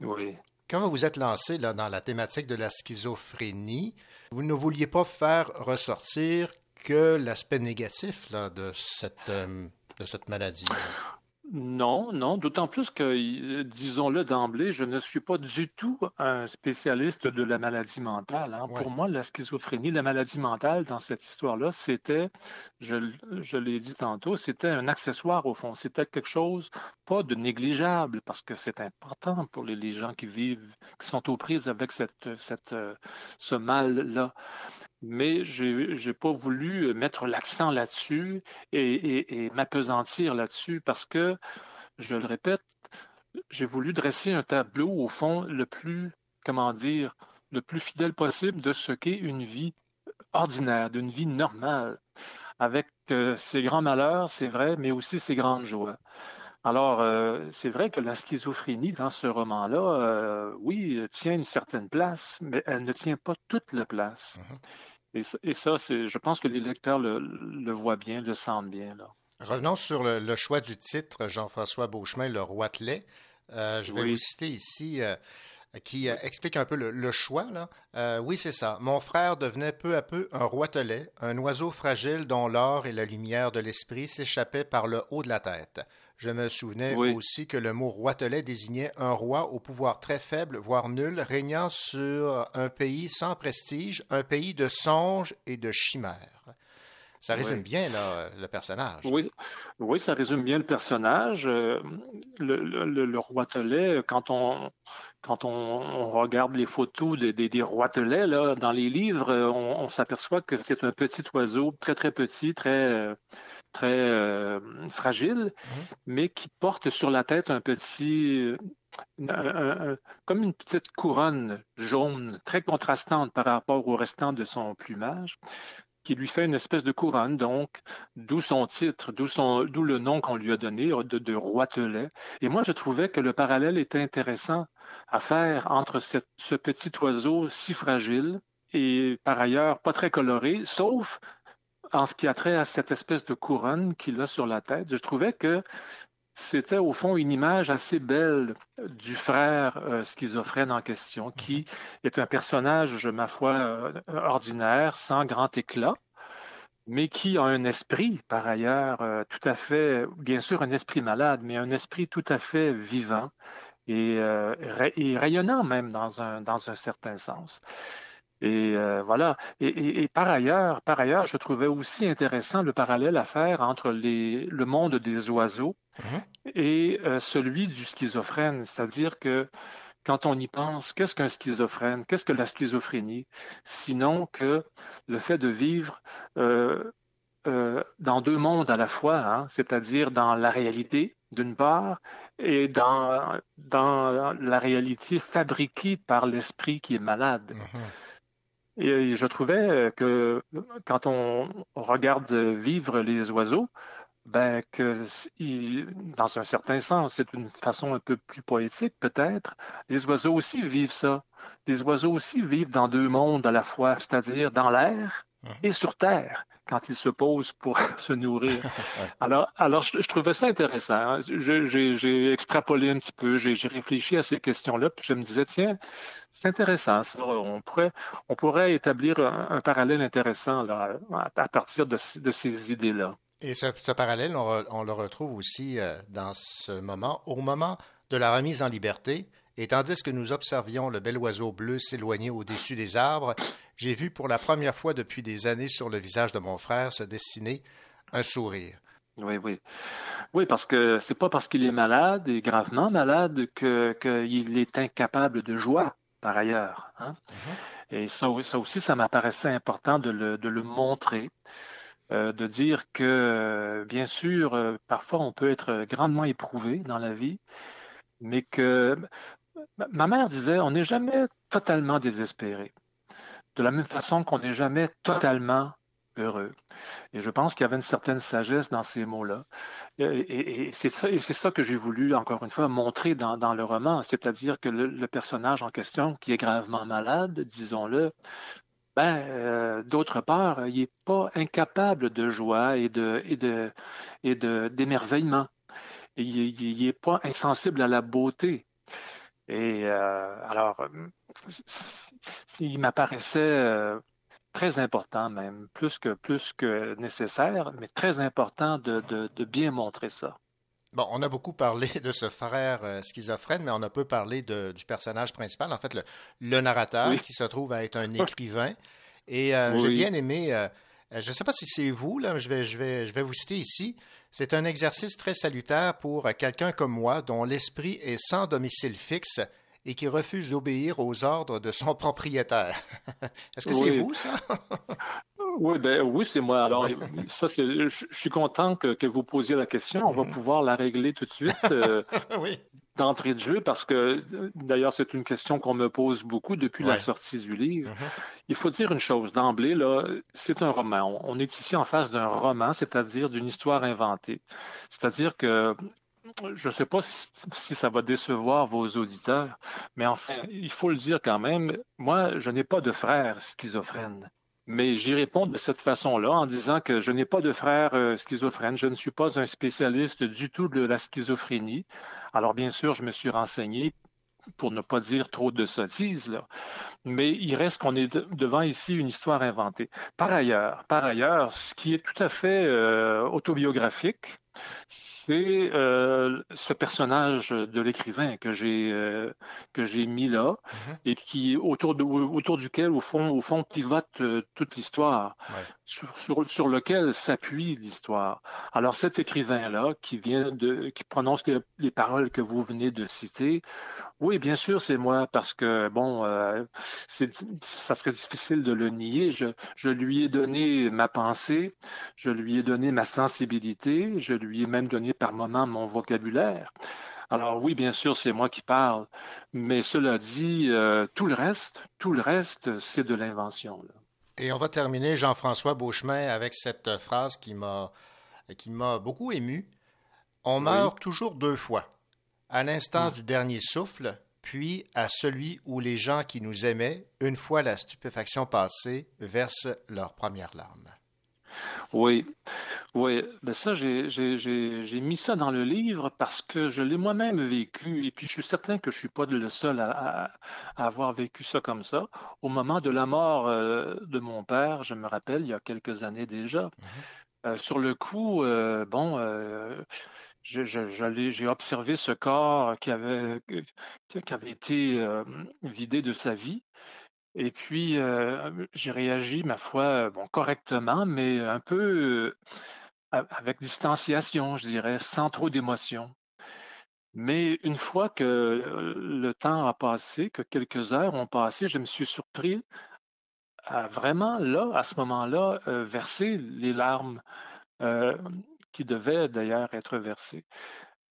Oui. Quand vous vous êtes lancé là, dans la thématique de la schizophrénie, vous ne vouliez pas faire ressortir que l'aspect négatif là, de cette euh, de cette maladie. Non, non, d'autant plus que, disons-le d'emblée, je ne suis pas du tout un spécialiste de la maladie mentale. Hein. Pour moi, la schizophrénie, la maladie mentale dans cette histoire-là, c'était, je, je l'ai dit tantôt, c'était un accessoire au fond. C'était quelque chose pas de négligeable parce que c'est important pour les, les, gens qui vivent, qui sont aux prises avec cette, cette, ce mal-là mais je n'ai pas voulu mettre l'accent là-dessus et, m'apesantir là-dessus parce que, je le répète, j'ai voulu dresser un tableau au fond le plus, comment dire, le plus fidèle possible de ce qu'est une vie ordinaire, d'une vie normale, avec euh, ses grands malheurs, c'est vrai, mais aussi ses grandes joies. Alors, euh, c'est vrai que la schizophrénie dans ce roman-là, euh, oui, tient une certaine place, mais elle ne tient pas toute la place. Mm-hmm. Et, ça, je pense que les lecteurs le, voient bien, le sentent bien. Là. Revenons sur le, choix du titre, Jean-François Beauchemin, Le Roi Euh, je vais vous citer ici qui euh, explique un peu le, choix. Là. Euh, oui, c'est ça. Mon frère devenait peu à peu un roitelet, un oiseau fragile dont l'or et la lumière de l'esprit s'échappaient par le haut de la tête. Je me souvenais aussi que le mot roitelet désignait un roi au pouvoir très faible, voire nul, régnant sur un pays sans prestige, un pays de songes et de chimères. Ça résume Oui. bien là, le personnage. Oui, oui, ça résume bien le personnage. Euh, Le, le, le- le roitelet, quand on, quand on, on regarde les photos des, des, des roitelets là, dans les livres, on, on s'aperçoit que c'est un petit oiseau, très très petit, très, euh, très euh, fragile, mais qui porte sur la tête un petit, euh, un- un- un- comme une petite couronne jaune, très contrastante par rapport au restant de son plumage qui lui fait une espèce de couronne, donc, d'où son titre, d'où le nom qu'on lui a donné, de, de roitelet. Et moi, je trouvais que le parallèle était intéressant à faire entre cette- ce petit oiseau si fragile et par ailleurs pas très coloré, sauf en ce qui a trait à cette espèce de couronne qu'il a sur la tête. Je trouvais que c'était au fond une image assez belle du frère euh, schizophrène en question, qui est un personnage, ma foi, euh, ordinaire, sans grand éclat, mais qui a un esprit, par ailleurs, euh, tout à fait, bien sûr, un esprit malade, mais un esprit tout à fait vivant et, ra- et rayonnant même dans un, dans un certain sens. Et euh, voilà. Et, et- et par ailleurs, par ailleurs, je trouvais aussi intéressant le parallèle à faire entre les, le monde des oiseaux et euh, celui du schizophrène, c'est-à-dire que quand on y pense, qu'est-ce qu'un schizophrène? Qu'est-ce que la schizophrénie? Sinon que le fait de vivre euh, dans deux mondes à la fois, hein, c'est-à-dire dans la réalité, d'une part, et dans, dans la réalité fabriquée par l'esprit qui est malade. Et je trouvais que quand on regarde vivre les oiseaux, ben que dans un certain sens, c'est une façon un peu plus poétique peut-être. Les oiseaux aussi vivent ça. Les oiseaux aussi vivent dans deux mondes à la fois, c'est-à-dire dans l'air et sur terre quand ils se posent pour [laughs] se nourrir. [laughs] Alors, alors je, je trouvais ça intéressant. hein. J'ai extrapolé un petit peu, j'ai réfléchi à ces questions-là, puis je me disais, tiens, c'est intéressant ça. On pourrait, on pourrait établir un, un parallèle intéressant là, à, partir de, ces idées-là. Et ce, ce parallèle, on, re- on le retrouve aussi euh, dans ce moment, au moment de la remise en liberté. Et tandis que nous observions le bel oiseau bleu s'éloigner au-dessus des arbres, j'ai vu pour la première fois depuis des années sur le visage de mon frère se dessiner un sourire. Oui, oui. Oui, parce que c'est pas parce qu'il est malade et gravement malade que qu'il est incapable de joie, par ailleurs. hein. Et ça, ça aussi, ça m'apparaissait important de le, de le montrer, euh, de dire que, bien sûr, euh, parfois on peut être grandement éprouvé dans la vie, mais que ma- mère disait, on n'est jamais totalement désespéré, de la même façon qu'on n'est jamais totalement heureux. Et je pense qu'il y avait une certaine sagesse dans ces mots-là. Et, c'est ça, que j'ai voulu, encore une fois, montrer dans, le roman, c'est-à-dire que le, personnage en question, qui est gravement malade, disons-le, ben, euh, d'autre part, il n'est pas incapable de joie et de, d'émerveillement. Il n'est pas insensible à la beauté. Et euh, alors, c- il m'apparaissait euh, très important même, plus que, plus que nécessaire, mais très important de, de, de bien montrer ça. Bon, on a beaucoup parlé de ce frère euh, schizophrène, mais on a peu parlé de- du personnage principal, en fait, le, le narrateur, Oui. qui se trouve à être un écrivain. Et euh, j'ai bien aimé, euh, euh, je ne sais pas si c'est vous, là, mais je vais, je, vais, je vais vous citer ici. C'est un exercice très salutaire pour quelqu'un comme moi, dont l'esprit est sans domicile fixe et qui refuse d'obéir aux ordres de son [laughs] propriétaire. Est-ce que c'est vous, ça? [laughs] Oui, ben oui, c'est moi. Alors, ça, c'est, je, suis content que, que vous posiez la question. On va pouvoir la régler tout de suite. euh, [laughs] oui. d'entrée de jeu parce que d'ailleurs c'est une question qu'on me pose beaucoup depuis la sortie du livre. Il faut dire une chose d'emblée là, c'est un roman. On, on est ici en face d'un roman, c'est-à-dire d'une histoire inventée. C'est-à-dire que je ne sais pas si, si ça va décevoir vos auditeurs, mais enfin, il faut le dire quand même, moi, je n'ai pas de frère schizophrène. Mais j'y réponds de cette façon-là en disant que je n'ai pas de frère euh, schizophrène. Je ne suis pas un spécialiste du tout de la schizophrénie. Alors bien sûr, je me suis renseigné pour ne pas dire trop de sottises, là. Mais il reste qu'on est de- devant ici une histoire inventée. Par ailleurs, par ailleurs, ce qui est tout à fait euh, autobiographique, c'est euh, ce personnage de l'écrivain que j'ai euh, que j'ai mis là et qui autour de autour duquel au fond au fond pivote euh, toute l'histoire. Sur, lequel s'appuie l'histoire. Alors cet écrivain-là qui prononce les, paroles que vous venez de citer, oui, bien sûr, c'est moi parce que bon, euh, ça serait difficile de le nier. Je, je lui ai donné ma pensée, je lui ai donné ma sensibilité, je lui ai même donné par moments mon vocabulaire. Alors oui, bien sûr, c'est moi qui parle, mais cela dit, euh, tout le reste, tout le reste, c'est de l'invention. Et on va terminer, Jean-François Beauchemin, avec cette phrase qui m'a qui m'a beaucoup ému. On meurt toujours deux fois, à l'instant hmm. du dernier souffle, puis à celui où les gens qui nous aimaient, une fois la stupéfaction passée, versent leurs premières larmes. Oui, oui, ben ça, j'ai mis ça dans le livre parce que je l'ai moi-même vécu et puis je suis certain que je suis pas le seul à, avoir vécu ça comme ça. Au moment de la mort euh, de mon père, je me rappelle, il y a quelques années déjà, mhm. euh, sur le coup, euh, bon, j'ai observé ce corps qui avait, qui avait été vidé de sa vie. Et puis, j'ai réagi, ma foi, bon, correctement, mais un peu avec distanciation, je dirais, sans trop d'émotion. Mais une fois que le temps a passé, que quelques heures ont passé, je me suis surpris à vraiment, là, à ce moment-là, verser les larmes qui devaient d'ailleurs être versées.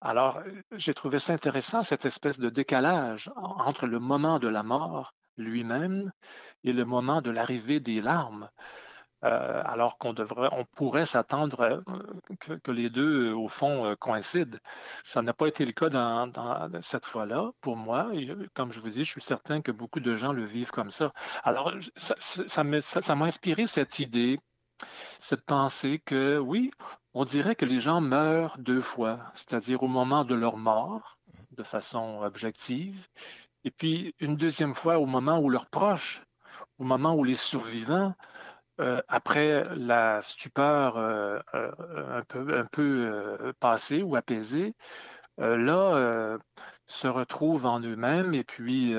Alors, j'ai trouvé ça intéressant, cette espèce de décalage entre le moment de la mort lui-même et le moment de l'arrivée des larmes. Euh, alors qu'on devrait, on pourrait s'attendre euh, que, les deux, au fond, euh, coïncident. Ça n'a pas été le cas cette fois-là, pour moi. comme je vous dis, je suis certain que beaucoup de gens le vivent comme ça. Alors, ça m'a inspiré cette idée, cette pensée que, oui, on dirait que les gens meurent deux fois, c'est-à-dire au moment de leur mort, de façon objective, et puis une deuxième fois au moment où leurs proches, au moment où les survivants, euh, après la stupeur euh, euh, un peu, passée ou apaisée, là, se retrouvent en eux-mêmes et puis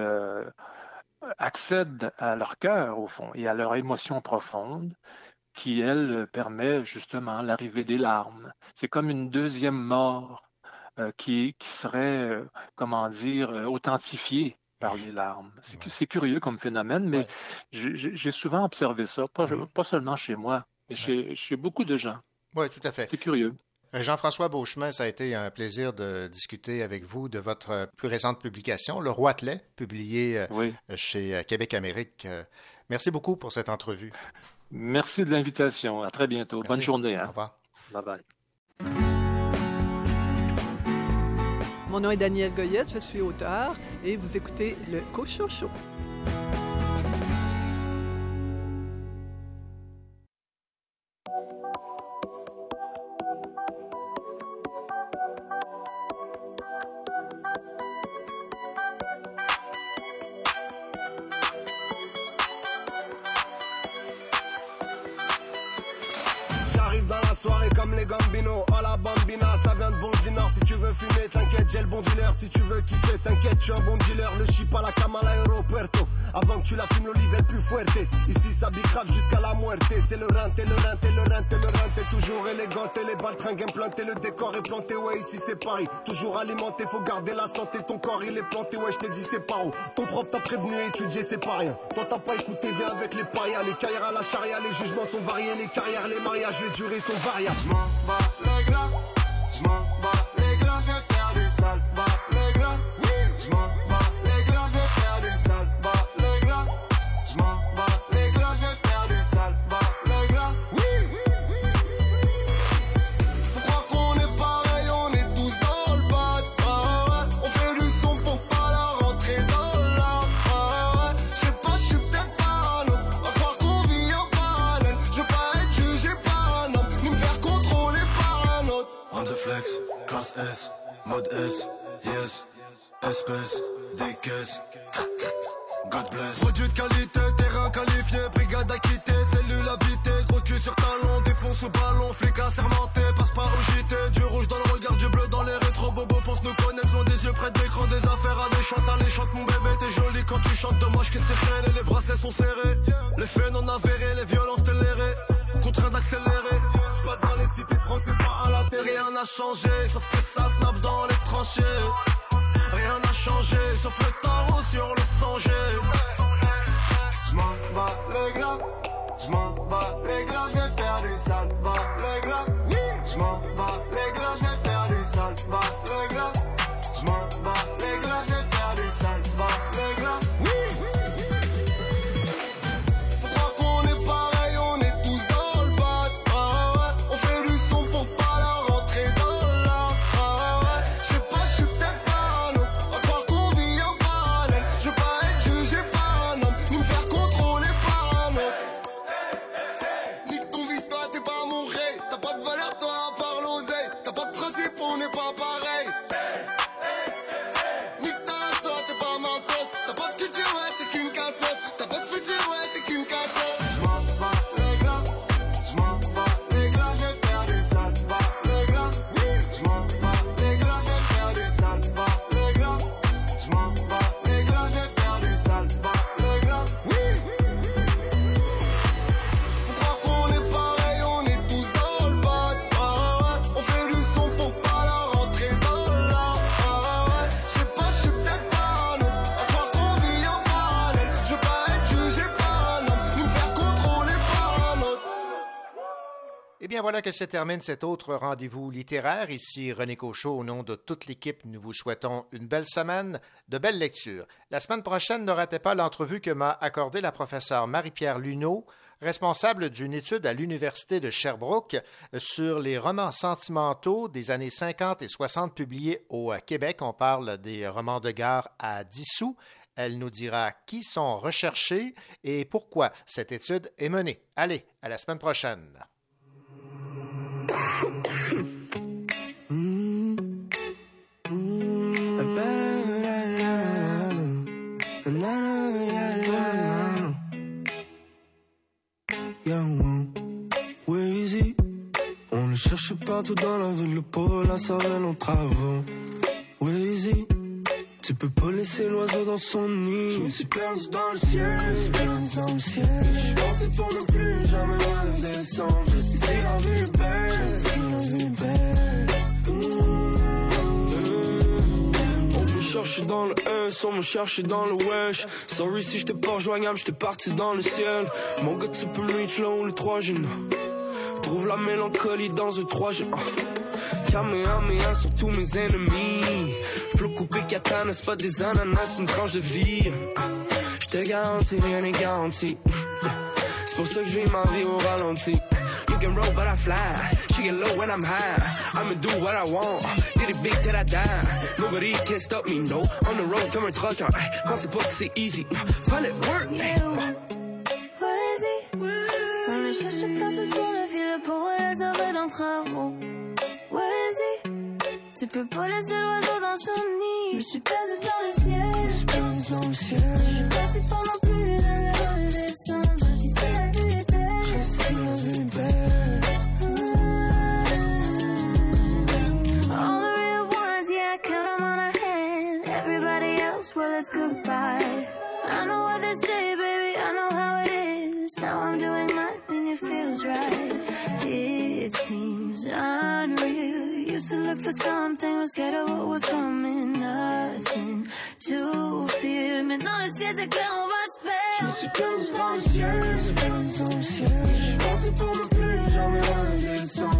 accèdent à leur cœur, au fond, et à leur émotion profonde, qui, elle, permet justement l'arrivée des larmes. C'est comme une deuxième mort euh, qui, serait, comment dire, euh, authentifié par les larmes. C'est curieux comme phénomène, mais j'ai souvent observé ça, pas, seulement chez moi, mais chez, beaucoup de gens. Oui, tout à fait. C'est curieux. Jean-François Beauchemin, ça a été un plaisir de discuter avec vous de votre plus récente publication, Le Roi Roitelet, publié chez Québec Amérique. Merci beaucoup pour cette entrevue. Merci de l'invitation. À très bientôt. Bonne journée. Hein. Au revoir. Bye bye. Mon nom est Daniel Goyette, je suis auteur et vous écoutez le Cochon Show. Si tu veux kiffer, t'inquiète, je suis un bon dealer. Le chip à la cama à l'aéropuerto. Avant que tu la fumes, l'olive plus fuerte. Ici, ça bicrave jusqu'à la muerte. C'est le rein, t'es le rein, t'es le rein, t'es le rein. T'es toujours élégant, t'es les balles tringues implanté Le décor est planté, ouais, ici c'est Paris. Toujours alimenté, faut garder la santé. Ton corps, il est planté, ouais, je t'ai dit c'est pas où. Ton prof t'a prévenu, étudier, c'est pas rien. Toi, t'as pas écouté, viens avec les parias. Les carrières à la charia, les jugements sont variés. Les carrières, les mariages, les durées sont variables. J'm'en S, mode S, yes, espèce, des caisses. God bless. Produit de qualité, terrain qualifié, brigade acquittée, cellule habitée, gros cul sur talon, défonce au ballon, flic assermenté, passe pas au JT, du rouge dans le regard, du bleu dans les rétro bobos, pense nous connaître, loin des yeux près de l'écran, des affaires alléchantes, alléchantes, mon bébé, t'es joli quand tu chantes, dommage que c'est et les bracelets sont serrés, les faits non avérés, changé, sauf que ça snap dans les tranchées. Rien n'a changé, sauf le tarot sur le songer. J'm'en bats les glas, j'm'en bats les glas, j'vais faire du sale, bas les glas. J'm'en bats les glas, j'vais faire du sale, bas les glas. J'm'en bats les glas, j'vais faire que se termine cet autre rendez-vous littéraire. Ici René Cochot, au nom de toute l'équipe, nous vous souhaitons une belle semaine, de belles lectures. La semaine prochaine, ne ratez pas l'entrevue que m'a accordée la professeure Marie-Pierre Luneau, responsable d'une étude à l'Université de Sherbrooke sur les romans sentimentaux des années 50 et 60 publiés au Québec. On parle des romans de gare à 10 sous. Elle nous dira qui sont recherchés et pourquoi cette étude est menée. Allez, à la semaine prochaine. Partout dans la ville, pour la cervelle en travaux. Tu peux pas laisser l'oiseau dans son nid. Je me suis perdu dans le ciel, je dans le ciel. Je parti pour ne plus jamais redescendre. Je sais si la vie est belle, je sais la vie est belle. On me cherche dans le S, on me cherche dans le wesh. Sorry si j'étais pas rejoignable, j'étais parti dans le ciel. Mon gars, tu peux reach là où le 3 G. Trouve la mélancolie dans un 3 G. Kamehameha sur tous mes ennemis. Flot coupé katana, c'est pas des ananas, c'est une tranche de vie. J'te garantis, rien n'est garanti. C'est pour ça que je vis ma vie au ralenti. You can roll, but I fly. She get low when I'm high. I'ma do what I want. Did it big till I die. Nobody can stop me, no. On the road comme un trucker. Pensez pas que c'est easy. Fallait work. On le cherche partout dans la ville pour la sauver d'un travaux. Tu peux pas laisser l'oiseau dans son nid. Je me suis perdu dans le ciel. Je me suis dans le ciel. Je suis non plus jamais redescendre. Si la vie est belle. Je sais la vie est belle. All the real ones, yeah, I count 'em on a hand. Everybody else, well, it's goodbye. I know what they say, baby, I know how it is. Now I'm doing my thing, it feels right. It seems unreal. Used to look for something, was scared of what was coming. Nothing to fear. Maintenant, le ciel s'éclaire, on va se perdre. Je me suis perdu dans le ciel, suis perdu dans le ciel. Je parti pour ne plus jamais redescendre.